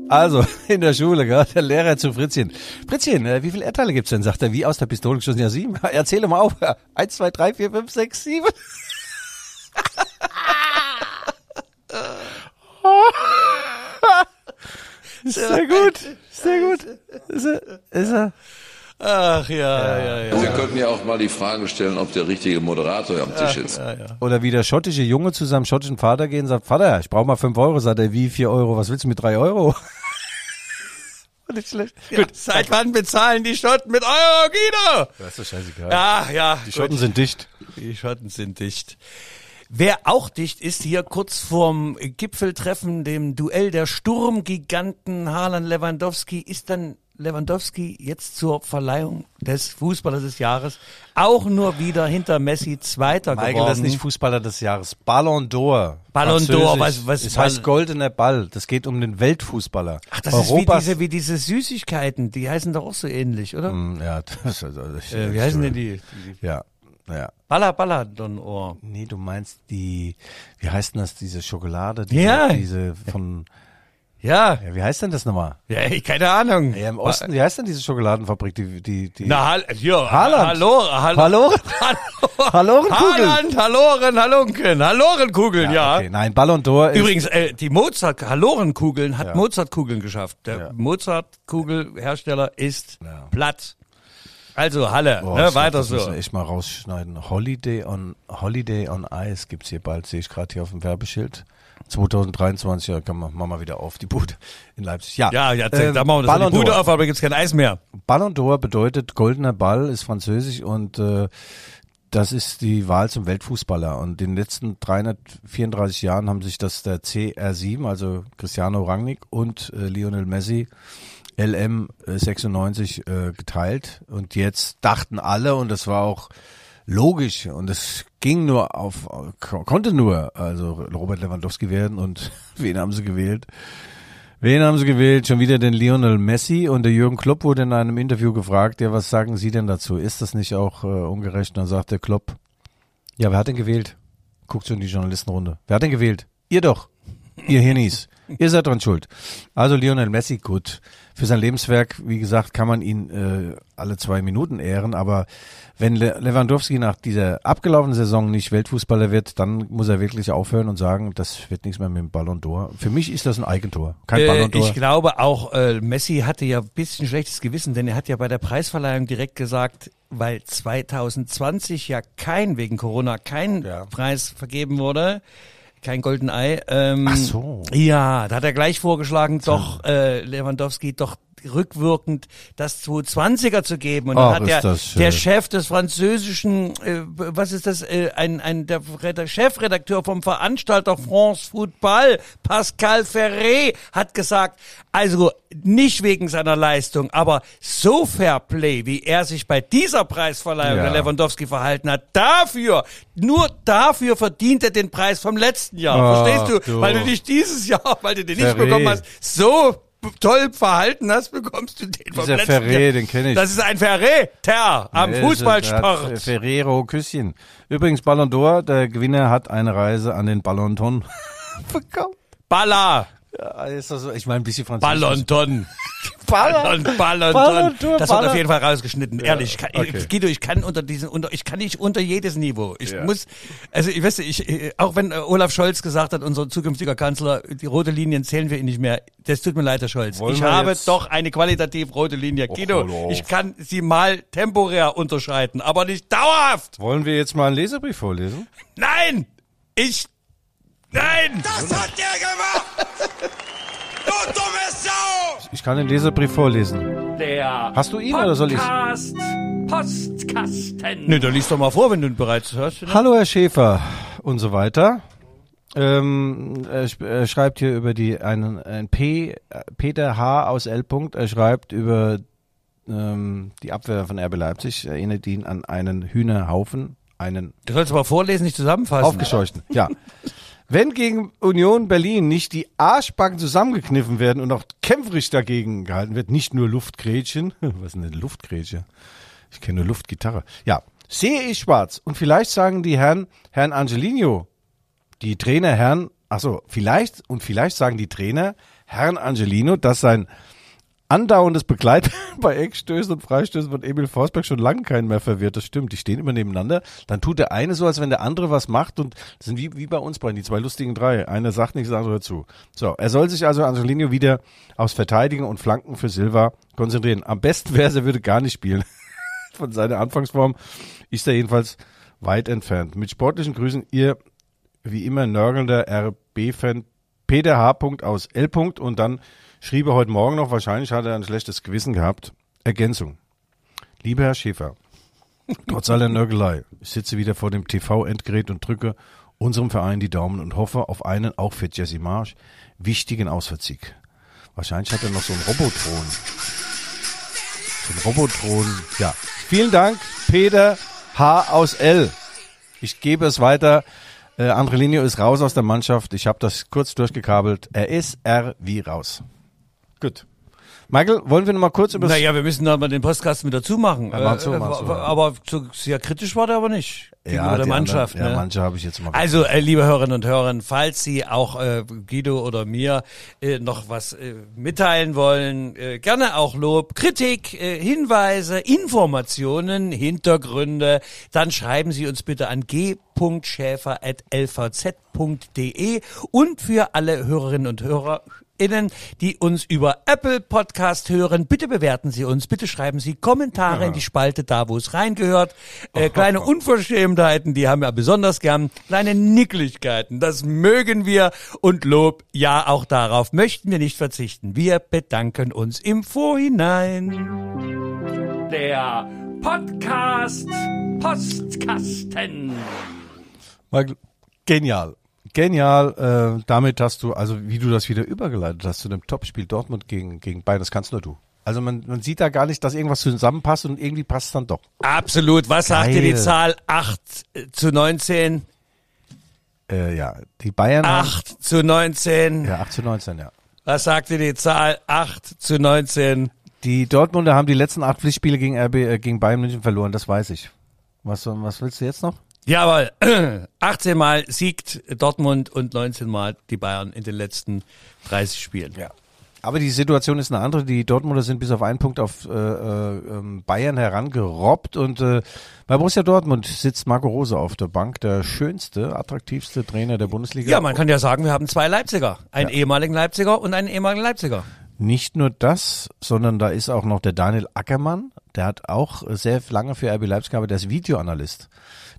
Also, in der Schule, gell, der Lehrer zu Fritzchen. Fritzchen, äh, wie viele Erdteile gibt's denn? Sagt er, wie aus der Pistole geschossen? Ja, sieben. Erzähle mal auf. Eins, zwei, drei, vier, fünf, sechs, sieben. Sehr gut, sehr gut. Ist er, ist er. Ach ja, ja, ja. Wir könnten ja auch mal die Frage stellen, ob der richtige Moderator am Tisch ist. Oder wie der schottische Junge zu seinem schottischen Vater geht und sagt, Vater, ich brauche mal fünf Euro. Sagt er, wie vier Euro? Was willst du mit drei Euro? Nicht schlecht. Gut, seit wann bezahlen die Schotten mit Euro, Guido? Das ist scheißegal. Ja, ja. Die Schotten sind dicht. Die Schotten sind dicht. Wer auch dicht ist, hier kurz vorm Gipfeltreffen, dem Duell der Sturmgiganten Haaland Lewandowski, ist dann Lewandowski jetzt zur Verleihung des Fußballers des Jahres auch nur wieder hinter Messi Zweiter Michael, geworden. das ist nicht Fußballer des Jahres. Ballon d'Or. Ballon d'Or, was- was- Ball- heißt goldener Ball. Das geht um den Weltfußballer. Ach, das Europas, ist wie diese, wie diese Süßigkeiten, die heißen doch auch so ähnlich, oder? Hm, Ja, das, also, ich, Äh, wie heißen denn die? die Ja, ja. Baller Balladon Ohr. Nee, du meinst die, wie heißt denn das, diese Schokolade? Diese, Ja. Diese von, Ja, ja, wie heißt denn das nochmal? ja, ey, keine Ahnung. Ja, im Osten, wie heißt denn diese Schokoladenfabrik, die, die, die? Na, hall, hier, Haaland. Hallo, hallo. Hallo? Hallo. Haaland, Halloren, Hallunken, Hallorenkugeln, ja. Okay, nein, Ballon d'Or ist, Übrigens, äh, die Mozart, Hallorenkugeln hat Ja. Mozartkugeln geschafft. Der Ja. Mozartkugelhersteller ist Ja. platt. Also Halle, Boah, ne, ich weiter so. müssen echt mal rausschneiden. Holiday on, Holiday on Ice gibt's hier bald, sehe ich gerade hier auf dem Werbeschild. 2023, ja, kann man, machen wir wieder auf, die Bude in Leipzig. Ja, Ja, ja, ähm, da machen wir das Ballon die Bude auf, aber gibt's kein Eis mehr. Ballon d'Or bedeutet goldener Ball, ist französisch und äh, das ist die Wahl zum Weltfußballer. Und in den letzten 334 Jahren haben sich das der CR7, also Cristiano Rangnick und äh, Lionel Messi, LM äh, 96 äh, geteilt. Und jetzt dachten alle, und das war auch logisch, und es ging nur auf, ko- konnte nur, also Robert Lewandowski werden und wen haben sie gewählt? Wen haben sie gewählt? Schon wieder den Lionel Messi und der Jürgen Klopp wurde in einem Interview gefragt, ja, was sagen Sie denn dazu? Ist das nicht auch äh, ungerecht? Und dann sagt der Klopp, ja, wer hat denn gewählt? Guckt so in die Journalistenrunde. Wer hat denn gewählt? Ihr doch. Ihr Hirnis. Ihr seid dran schuld. Also Lionel Messi, gut. Für sein Lebenswerk, wie gesagt, kann man ihn äh, alle zwei Minuten ehren, aber wenn Le Lewandowski nach dieser abgelaufenen Saison nicht Weltfußballer wird, dann muss er wirklich aufhören und sagen, das wird nichts mehr mit dem Ballon d'Or. Für mich ist das ein Eigentor, kein Äh, Ballon d'Or. ich glaube auch, äh, Messi hatte ja ein bisschen schlechtes Gewissen, denn er hat ja bei der Preisverleihung direkt gesagt, weil 2020 ja kein, wegen Corona, kein Ja. Preis vergeben wurde, kein Golden Ei. Ähm, Ach so. Ja, da hat er gleich vorgeschlagen, doch äh, Lewandowski doch rückwirkend das 220er zu geben. Und dann Ach, hat der, der Chef des französischen, äh, was ist das, äh, ein, ein der Reda- Chefredakteur vom Veranstalter France Football, Pascal Ferré, hat gesagt, also nicht wegen seiner Leistung, aber so Fair Play, wie er sich bei dieser Preisverleihung Ja. der Lewandowski verhalten hat, dafür, nur dafür verdient er den Preis vom letzten Jahr. Ach, Verstehst du? du. Weil du dich dieses Jahr, weil du den nicht Ferré. bekommen hast, so toll verhalten hast, bekommst du den vom Dieser Ferré, den kenn ich. Das ist ein Verräter am Nee, Fußballsport. hat Ferrero Küsschen. Übrigens Ballon d'Or, der Gewinner hat eine Reise an den Ballonton bekommen. Baller, Das so, ich meine ein bisschen französisch. Ballonton. Ballon. Ballon, Ballon, Ballon Ton. d'Or, Das wird Ballon. auf jeden Fall rausgeschnitten. Ehrlich, ich kann, okay. Guido, ich kann unter diesen, unter, ich kann nicht unter jedes Niveau. Ich Ja. muss, also ich weiß, nicht, ich, äh, auch wenn äh, Olaf Scholz gesagt hat, unser zukünftiger Kanzler, die rote Linien zählen wir ihn nicht mehr. Das tut mir leid, Herr Scholz. Wollen ich habe jetzt- doch eine qualitativ rote Linie. Guido, ich kann sie mal temporär unterschreiten, aber nicht dauerhaft. Wollen wir jetzt mal einen Leserbrief vorlesen? Nein! Ich, nein! Das hat der gemacht! Du dumme Sau! Ich kann den Leserbrief vorlesen. Der Hast du ihn oder soll ich? Podcast Postkasten. Nö, dann liest doch mal vor, wenn du ihn bereits hörst. Hallo Herr Schäfer und so weiter. Ähm, er, sch- er schreibt hier über die einen ein P Peter H aus L. Punkt, er schreibt über ähm, die Abwehr von RB Leipzig, erinnert ihn an einen Hühnerhaufen, einen Du sollst aber vorlesen, nicht zusammenfassen. aufgescheuchten. Ja. Wenn gegen Union Berlin nicht die Arschbacken zusammengekniffen werden und auch kämpferisch dagegen gehalten wird, nicht nur Luftgrätschen, was ist denn eine Luftgrätsche? Ich kenne Luftgitarre. Ja, sehe ich schwarz. Und vielleicht sagen die Herren, Herrn Angelino, die Trainer Herrn, ach so, vielleicht, und vielleicht sagen die Trainer Herrn Angelino, dass sein andauerndes Begleiten bei Eckstößen und Freistößen von Emil Forsberg schon lange keinen mehr verwirrt. Das stimmt, die stehen immer nebeneinander. Dann tut der eine so, als wenn der andere was macht und das sind wie, wie bei uns beiden, die zwei lustigen drei. Einer sagt nichts, der andere hört zu. So, er soll sich also Angelino wieder aufs Verteidigen und Flanken für Silva konzentrieren. Am besten wäre es, er würde gar nicht spielen. Von seiner Anfangsform ist er jedenfalls weit entfernt. Mit sportlichen Grüßen, ihr wie immer nörgelnder RB-Fan Peter H. aus L. und dann schrieb er heute Morgen noch, wahrscheinlich hat er ein schlechtes Gewissen gehabt. Ergänzung. Lieber Herr Schäfer, trotz aller Nörgelei, ich sitze wieder vor dem TV-Endgerät und drücke unserem Verein die Daumen und hoffe auf einen, auch für Jesse Marsch, wichtigen Auswärtssieg. Wahrscheinlich hat er noch so einen Robotron. So einen Robotron. Ja. Vielen Dank, Peter H. aus L. Ich gebe es weiter. Äh, Andrelinho ist raus aus der Mannschaft. Ich habe das kurz durchgekabelt. Er ist R wie raus. Gut. Michael, wollen wir noch mal kurz über Naja, wir müssen aber den Postkasten wieder zumachen. Ja, mach zu, Äh, mach zu, ja. Aber zu, sehr kritisch war der aber nicht. Gegenüber der Mannschaft. Anderen, ne? Ja, manche habe ich jetzt mal. Also, äh, liebe Hörerinnen und Hörer, falls Sie auch äh, Guido oder mir äh, noch was äh, mitteilen wollen, äh, gerne auch Lob, Kritik, äh, Hinweise, Informationen, Hintergründe, dann schreiben Sie uns bitte an g.schäfer.lvz.de und für alle Hörerinnen und Hörer Innen, die uns über Apple Podcast hören, bitte bewerten Sie uns, bitte schreiben Sie Kommentare in die Spalte da, wo es reingehört. Äh, kleine Unverschämtheiten, die haben wir besonders gern. Kleine Nicklichkeiten, das mögen wir. Und Lob, ja, auch darauf möchten wir nicht verzichten. Wir bedanken uns im Vorhinein. Der Podcast Postkasten. Michael, genial. Genial. Äh, damit hast du, also wie du das wieder übergeleitet hast zu dem Topspiel Dortmund gegen, gegen Bayern, das kannst nur du. Also man, man sieht da gar nicht, dass irgendwas zusammenpasst und irgendwie passt es dann doch. Absolut. Was sagt dir die Geil. Zahl 8 zu 19? Äh, ja, die Bayern haben, 8 zu 19. ja, 8 zu 19, ja. Was sagt dir die Zahl 8 zu 19? Die Dortmunder haben die letzten acht Pflichtspiele gegen RB, äh, gegen Bayern München verloren, das weiß ich. Was, was willst du jetzt noch? Jawohl, 18 Mal siegt Dortmund und 19 Mal die Bayern in den letzten 30 Spielen. Ja. Aber die Situation ist eine andere. Die Dortmunder sind bis auf einen Punkt auf äh, äh, ähm, Bayern herangerobbt und äh, bei Borussia Dortmund sitzt Marco Rose auf der Bank, der schönste, attraktivste Trainer der Bundesliga. Ja, man kann ja sagen, wir haben zwei Leipziger. Einen ehemaligen Leipziger und einen ehemaligen Leipziger. Nicht nur das, sondern da ist auch noch der Daniel Ackermann, der hat auch sehr lange für RB Leipzig gearbeitet, der ist Videoanalyst.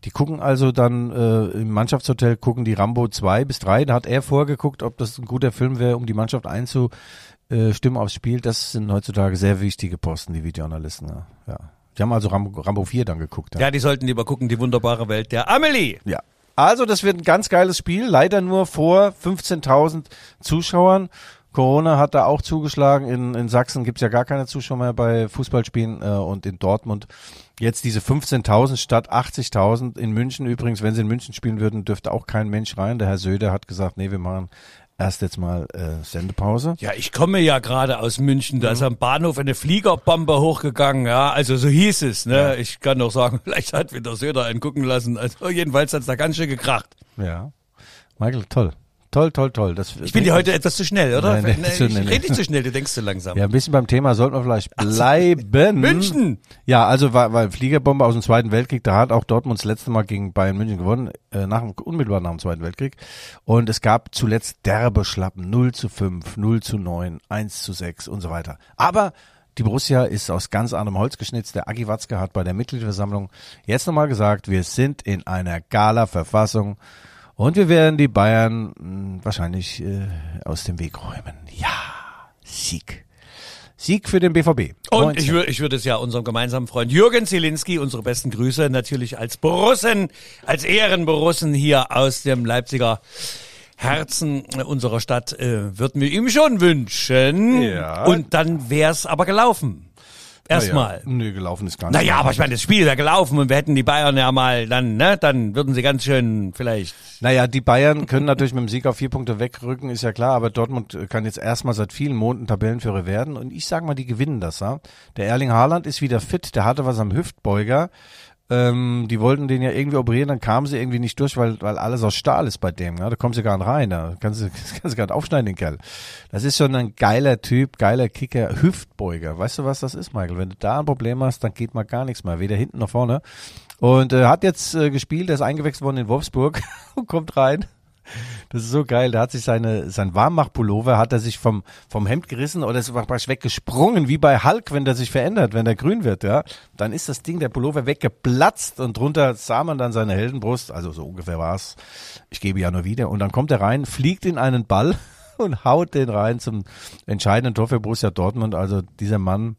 Die gucken also dann äh, im Mannschaftshotel, gucken die Rambo 2 bis 3, da hat er vorgeguckt, ob das ein guter Film wäre, um die Mannschaft einzustimmen aufs Spiel. Das sind heutzutage sehr wichtige Posten, die Videoanalysten. Ja. ja. Die haben also Rambo, Rambo 4 dann geguckt. Ja, die sollten lieber gucken, die wunderbare Welt der Amelie. Ja. Also, das wird ein ganz geiles Spiel. Leider nur vor 15.000 Zuschauern. Corona hat da auch zugeschlagen. In, in Sachsen gibt's ja gar keine Zuschauer mehr bei Fußballspielen äh, und in Dortmund jetzt diese 15.000 statt 80.000. In München übrigens, wenn sie in München spielen würden, dürfte auch kein Mensch rein. Der Herr Söder hat gesagt, nee, wir machen erst jetzt mal äh, Sendepause. Ja, ich komme ja gerade aus München. Da ist am Bahnhof eine Fliegerbombe hochgegangen. Ja, also so hieß es. Ne? Ich kann doch sagen, vielleicht hat wieder Söder einen gucken lassen. Also jedenfalls hat's da ganz schön gekracht. Ja. Michael, toll. Toll, toll, toll. Das, Ich bin dir heute etwas zu schnell, oder? Nein, nee, ich nee, rede nicht zu schnell, du denkst zu langsam. Ja, ein bisschen beim Thema sollten wir vielleicht bleiben. München! Ja, also weil, weil Fliegerbombe aus dem Zweiten Weltkrieg, da hat auch Dortmund das letzte Mal gegen Bayern München gewonnen, äh, nach unmittelbar nach dem Zweiten Weltkrieg. Und es gab zuletzt derbe Schlappen, 0 zu 5, 0 zu 9, 1 zu 6 und so weiter. Aber die Borussia ist aus ganz anderem Holz geschnitzt. Der Agi Watzke hat bei der Mitgliederversammlung jetzt nochmal gesagt, wir sind in einer Gala-Verfassung und wir werden die Bayern mh, wahrscheinlich äh, aus dem Weg räumen. Ja, Sieg. Sieg für den BVB. Und 19. ich würde ich würde es ja unserem gemeinsamen Freund Jürgen Zielinski, unsere besten Grüße, natürlich als Borussen, als Ehrenborussen hier aus dem Leipziger Herzen unserer Stadt äh, würden wir ihm schon wünschen. Ja. Und dann wär's aber gelaufen. Erstmal. Naja, nö, gelaufen ist gar nicht. Naja, aber ich meine, das Spiel wäre gelaufen und wir hätten die Bayern ja mal dann, ne, dann würden sie ganz schön vielleicht. Naja, die Bayern können natürlich mit dem Sieg auf vier Punkte wegrücken, ist ja klar, aber Dortmund kann jetzt erstmal seit vielen Monaten Tabellenführer werden und ich sag mal, die gewinnen das, ja. Der Erling Haaland ist wieder fit, der hatte was am Hüftbeuger. Ähm, die wollten den ja irgendwie operieren, dann kamen sie irgendwie nicht durch, weil, weil alles aus Stahl ist bei dem. Ja? Da kommst du gar nicht rein. Da kannst du, kannst du gar nicht aufschneiden, den Kerl. Das ist schon ein geiler Typ, geiler Kicker, Hüftbeuger. Weißt du, was das ist, Michael? Wenn du da ein Problem hast, dann geht mal gar nichts mehr. Weder hinten noch vorne. Und äh, hat jetzt äh, gespielt, er ist eingewechselt worden in Wolfsburg und kommt rein. Das ist so geil. Da hat sich seine, sein Warmmachpullover hat er sich vom, vom Hemd gerissen oder ist praktisch weggesprungen, wie bei Hulk, wenn der sich verändert, wenn der grün wird, ja. Dann ist das Ding, der Pullover weggeplatzt und drunter sah man dann seine Heldenbrust. Also so ungefähr war's. Ich gebe ja nur wieder. Und dann kommt er rein, fliegt in einen Ball und haut den rein zum entscheidenden Tor für Borussia Dortmund. Also dieser Mann,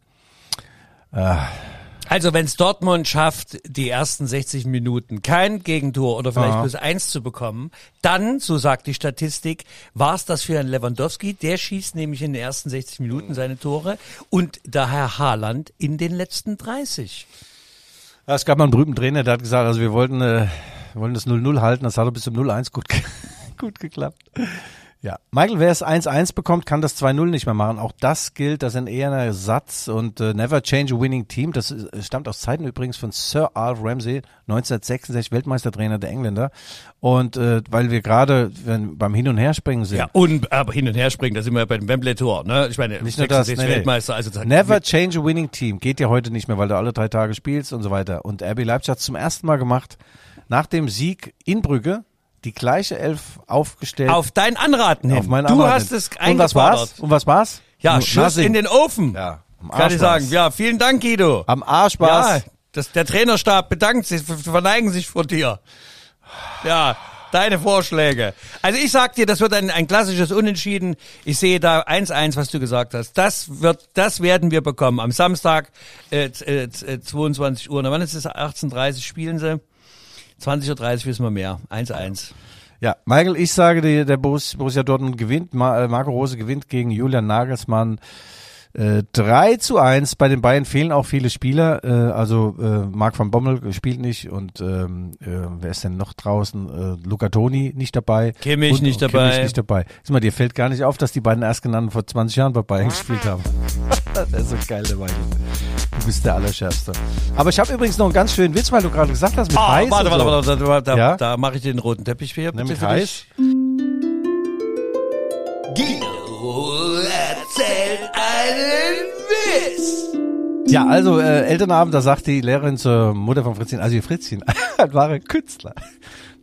Also wenn's Dortmund schafft, die ersten 60 Minuten kein Gegentor oder vielleicht bloß eins zu bekommen, dann, so sagt die Statistik, war's das für einen Lewandowski. Der schießt nämlich in den ersten 60 Minuten seine Tore und der Herr Haaland in den letzten 30. Ja, es gab mal einen berühmten Trainer, der hat gesagt, also wir wollten, äh, wir wollten das 0-0 halten, das hat doch bis zum 0-1 gut, gut geklappt. Ja, Michael, wer es 1-1 bekommt, kann das 2-0 nicht mehr machen. Auch das gilt, das ist ein eher ein Satz und äh, never change a winning team. Das ist, stammt aus Zeiten übrigens von Sir Alf Ramsey, 1966 Weltmeistertrainer der Engländer. Und äh, weil wir gerade beim Hin- und Herspringen sind, Ja, und aber hin und her springen, da sind wir beim Wembley-Tor. Ne? Ich meine, Nicht nur das, 66 nee. Weltmeister. Also das- Never change a winning team. Geht ja heute nicht mehr, weil du alle drei Tage spielst und so weiter. Und RB Leipzig hat zum ersten Mal gemacht, nach dem Sieg in Brügge, die gleiche Elf aufgestellt. Auf dein Anraten hin. auf meinen du Anraten. hast es Und was war's? eingefordert. Und was war's? Ja, Nur Schuss Nothing. in den Ofen. Ja, am Kann ich sagen. Ja, vielen Dank, Guido. Am Arsch war's. Ja, das, der Trainerstab bedankt sich, verneigen sich vor dir. Ja, deine Vorschläge. Also ich sag dir, das wird ein, ein klassisches Unentschieden. Ich sehe da 1-1, was du gesagt hast. Das wird, das werden wir bekommen. Am Samstag, äh, äh, z- äh, 22 Uhr. Na, wann ist es? 18.30 Uhr spielen sie. 20.30 Uhr wissen wir mehr. 1-1. Ja, Michael, ich sage dir, der Borus- Borussia Dortmund gewinnt, äh, Marco Rose gewinnt gegen Julian Nagelsmann. Äh, 3 zu 1. Bei den Bayern fehlen auch viele Spieler. Äh, also äh, Marc van Bommel spielt nicht und ähm, äh, wer ist denn noch draußen? Äh, Luca Toni nicht dabei. Kimmich und, nicht und dabei. Kimmich nicht dabei. Sag mal, dir fällt gar nicht auf, dass die beiden erstgenannten vor 20 Jahren bei Bayern gespielt haben. das ist so geil, der Michael. Du bist der Allerschärfste. Aber ich habe übrigens noch einen ganz schönen Witz, weil du gerade gesagt hast, mit Ah, heiß warte, warte, so. warte, warte, da, Ja? da mache ich den roten Teppich. Ne, bitte mit für heiß. dich. Witz. Ja, also äh, Elternabend, da sagt die Lehrerin zur Mutter von Fritzchen, also ihr Fritzchen, ein wahrer Künstler.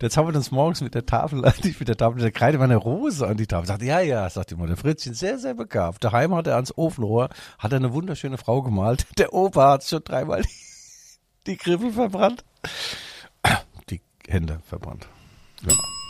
Haben wir uns morgens mit der Tafel, nicht mit der Tafel, der Kreide, war eine Rose an die Tafel. Sagt, ja, ja, sagt die Mutter, Fritzchen, sehr, sehr begabt. Daheim hat er ans Ofenrohr, hat er eine wunderschöne Frau gemalt. Der Opa hat schon dreimal die, die Griffel verbrannt. Die Hände verbrannt. Ja. Ja.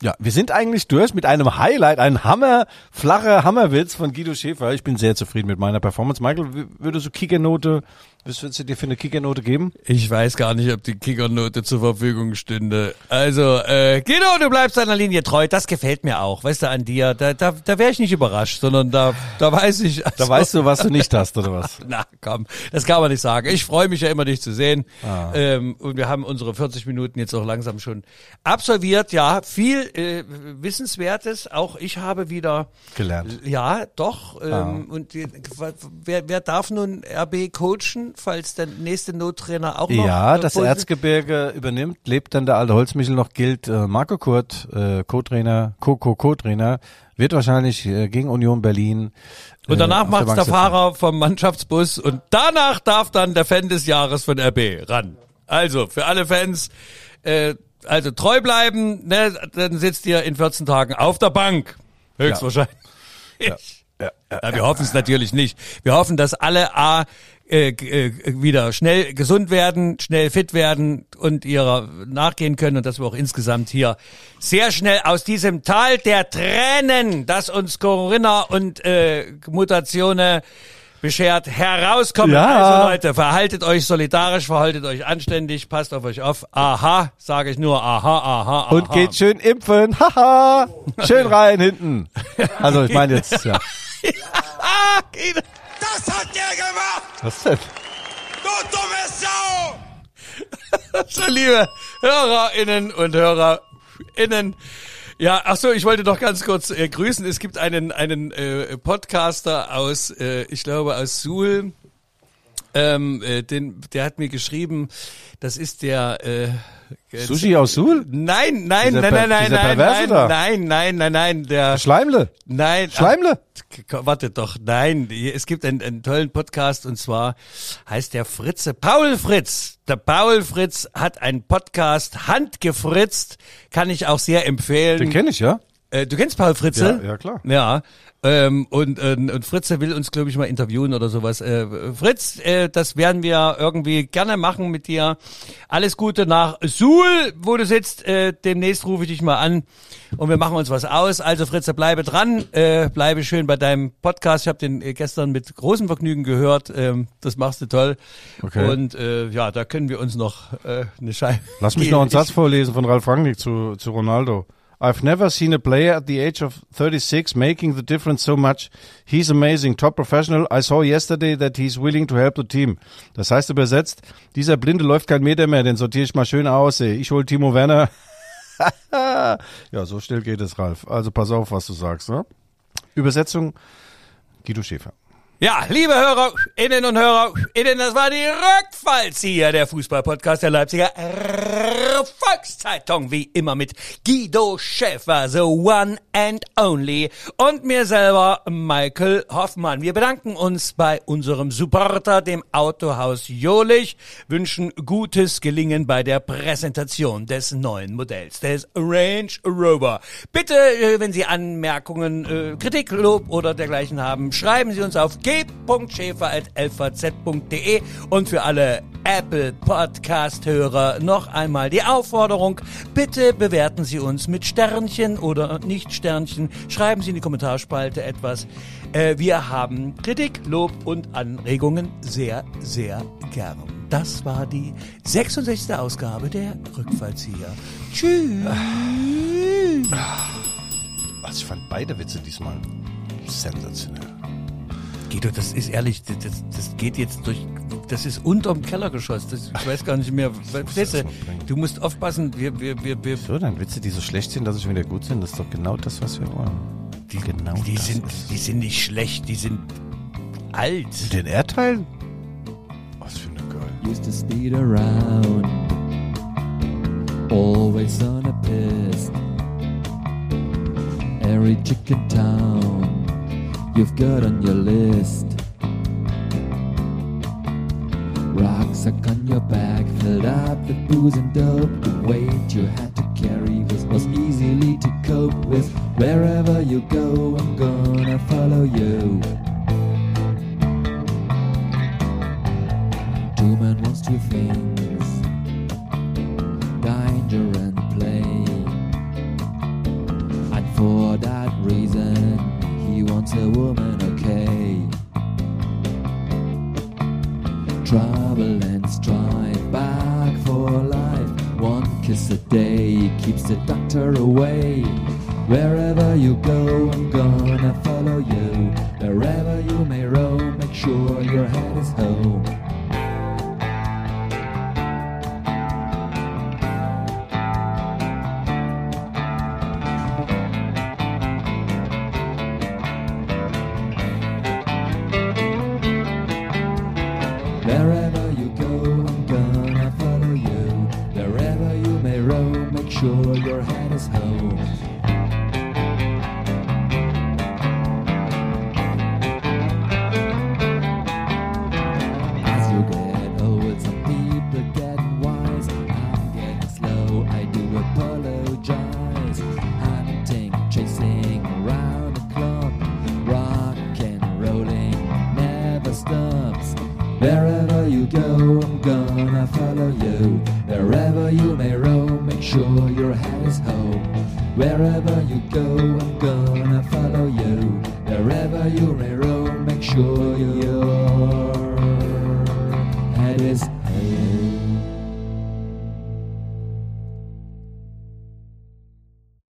Ja, wir sind eigentlich durch mit einem Highlight, ein Hammer, flacher Hammerwitz von Guido Schäfer. Ich bin sehr zufrieden mit meiner Performance. Michael, würdest du Kickernote, was würdest du dir für eine Kickernote geben? Ich weiß gar nicht, ob die Kickernote zur Verfügung stünde. Also, äh, Guido, du bleibst deiner Linie treu. Das gefällt mir auch. Weißt du, an dir, da, da, da wäre ich nicht überrascht, sondern da, da weiß ich. Also, Da weißt du, was du nicht hast, oder was? Na komm, das kann man nicht sagen. Ich freue mich ja immer, dich zu sehen. Ah. Ähm, und wir haben unsere 40 Minuten jetzt auch langsam schon absolviert. Ja, viel äh, Wissenswertes. Auch ich habe wieder Gelernt. Ja, doch. Ähm, Ah. Und wer, wer darf nun RB coachen, falls der nächste Nottrainer auch noch? Ja, äh, das Erzgebirge übernimmt, lebt dann der alte Holzmichel noch, gilt äh, Marco Kurt, äh, Co-Trainer, Co-Co-Co-Trainer, wird wahrscheinlich äh, gegen Union Berlin. äh, Und danach auf macht's der sitzen. Fahrer vom Mannschaftsbus und danach darf dann der Fan des Jahres von RB ran. Also, für alle Fans, äh, also treu bleiben, ne, dann sitzt ihr in 14 Tagen auf der Bank. Höchstwahrscheinlich. Ja, ja, Ja, wir hoffen es natürlich nicht. Wir hoffen, dass alle A äh, äh, wieder schnell gesund werden, schnell fit werden und ihrer nachgehen können und dass wir auch insgesamt hier sehr schnell aus diesem Tal der Tränen, das uns Corinna und äh, Mutationen beschert herauskommen. Ja. Also Leute, verhaltet euch solidarisch, verhaltet euch anständig, passt auf euch auf. Aha, sage ich nur, aha, aha, aha. Und geht schön impfen. Haha. Schön rein hinten. Also ich meine jetzt, ja. Geht. Das hat der gemacht! Was denn? Du dumme Sau! So, liebe Hörerinnen und Hörerinnen. Ja, ach so, ich wollte noch ganz kurz äh, grüßen. Es gibt einen einen äh, Podcaster aus, äh, ich glaube aus Suhl. Ähm, äh, den, der hat mir geschrieben, das ist der äh, Sushi aus Suhl? Nein, nein, Dieser nein, nein, nein, nein, nein, da? nein, nein, nein, nein, der Schleimle? Nein. Schleimle? Ach, warte doch, nein. Es gibt einen, einen tollen Podcast und zwar heißt der Fritze Paul Fritz. Der Paul Fritz hat einen Podcast handgefritzt, kann ich auch sehr empfehlen. Den kenne ich, ja? Äh, du kennst Paul Fritze? Ja, ja, klar. Ja. Ähm, und, äh, und Fritze will uns, glaube ich, mal interviewen oder sowas. Äh, Fritz, äh, das werden wir irgendwie gerne machen mit dir. Alles Gute nach Suhl, wo du sitzt. Äh, demnächst rufe ich dich mal an und wir machen uns was aus. Also Fritze, bleibe dran, äh, bleibe schön bei deinem Podcast. Ich habe den äh, gestern mit großem Vergnügen gehört. Ähm, das machst du toll. Okay. Und äh, ja, da können wir uns noch äh, eine Scheibe. Lass mich noch einen Satz vorlesen von Ralf Rangnick zu, zu Ronaldo. I've never seen a player at the age of 36 making the difference so much. He's amazing, top professional. I saw yesterday that he's willing to help the team. Das heißt übersetzt, dieser Blinde läuft kein Meter mehr, den sortiere ich mal schön aus. ey. Ich hol Timo Werner. ja, so schnell geht es, Ralf. Also pass auf, was du sagst. Ne? Übersetzung Guido Schäfer. Ja, liebe Hörerinnen und Hörerinnen, das war die Rückfallzieher, der Fußballpodcast der Leipziger Volkszeitung, wie immer mit Guido Schäfer, the one and only, und mir selber, Michael Hoffmann. Wir bedanken uns bei unserem Supporter, dem Autohaus Jolich, wünschen gutes Gelingen bei der Präsentation des neuen Modells, des Range Rover. Bitte, äh, wenn Sie Anmerkungen, äh, Kritik, Lob oder dergleichen haben, schreiben Sie uns auf g.schäfer.lvz.de und für alle Apple Podcast-Hörer noch einmal die Aufforderung, bitte bewerten Sie uns mit Sternchen oder nicht Sternchen, schreiben Sie in die Kommentarspalte etwas. Äh, wir haben Kritik, Lob und Anregungen sehr, sehr gern. Das war die 66. Ausgabe der Rückfallzieher. Tschüss. Also ich fand beide Witze diesmal sensationell. Guido, das ist ehrlich, das, das- geht jetzt durch, das ist unterm Kellergeschoss. Das, ich weiß gar nicht mehr. Verstehst du? Du musst aufpassen, wir, wir, wir, wir So, dann Witze, die so schlecht sind, dass sie schon wieder gut sind, das ist doch genau das, was wir wollen. die, genau die das sind, ist- die sind nicht schlecht, die sind alt. Den Erdteilen? Was für eine Geil. used to speed around, always on a piss. Every chicken town you've got on your list. Rucksack on your back, filled up with booze and dope. The weight you had to carry was, was easily to cope with. Wherever you go, I'm gonna follow you. Two men wants two things danger and keeps the doctor away. Wherever you go, I'm gonna follow you. Wherever you may roam, make sure your head is home.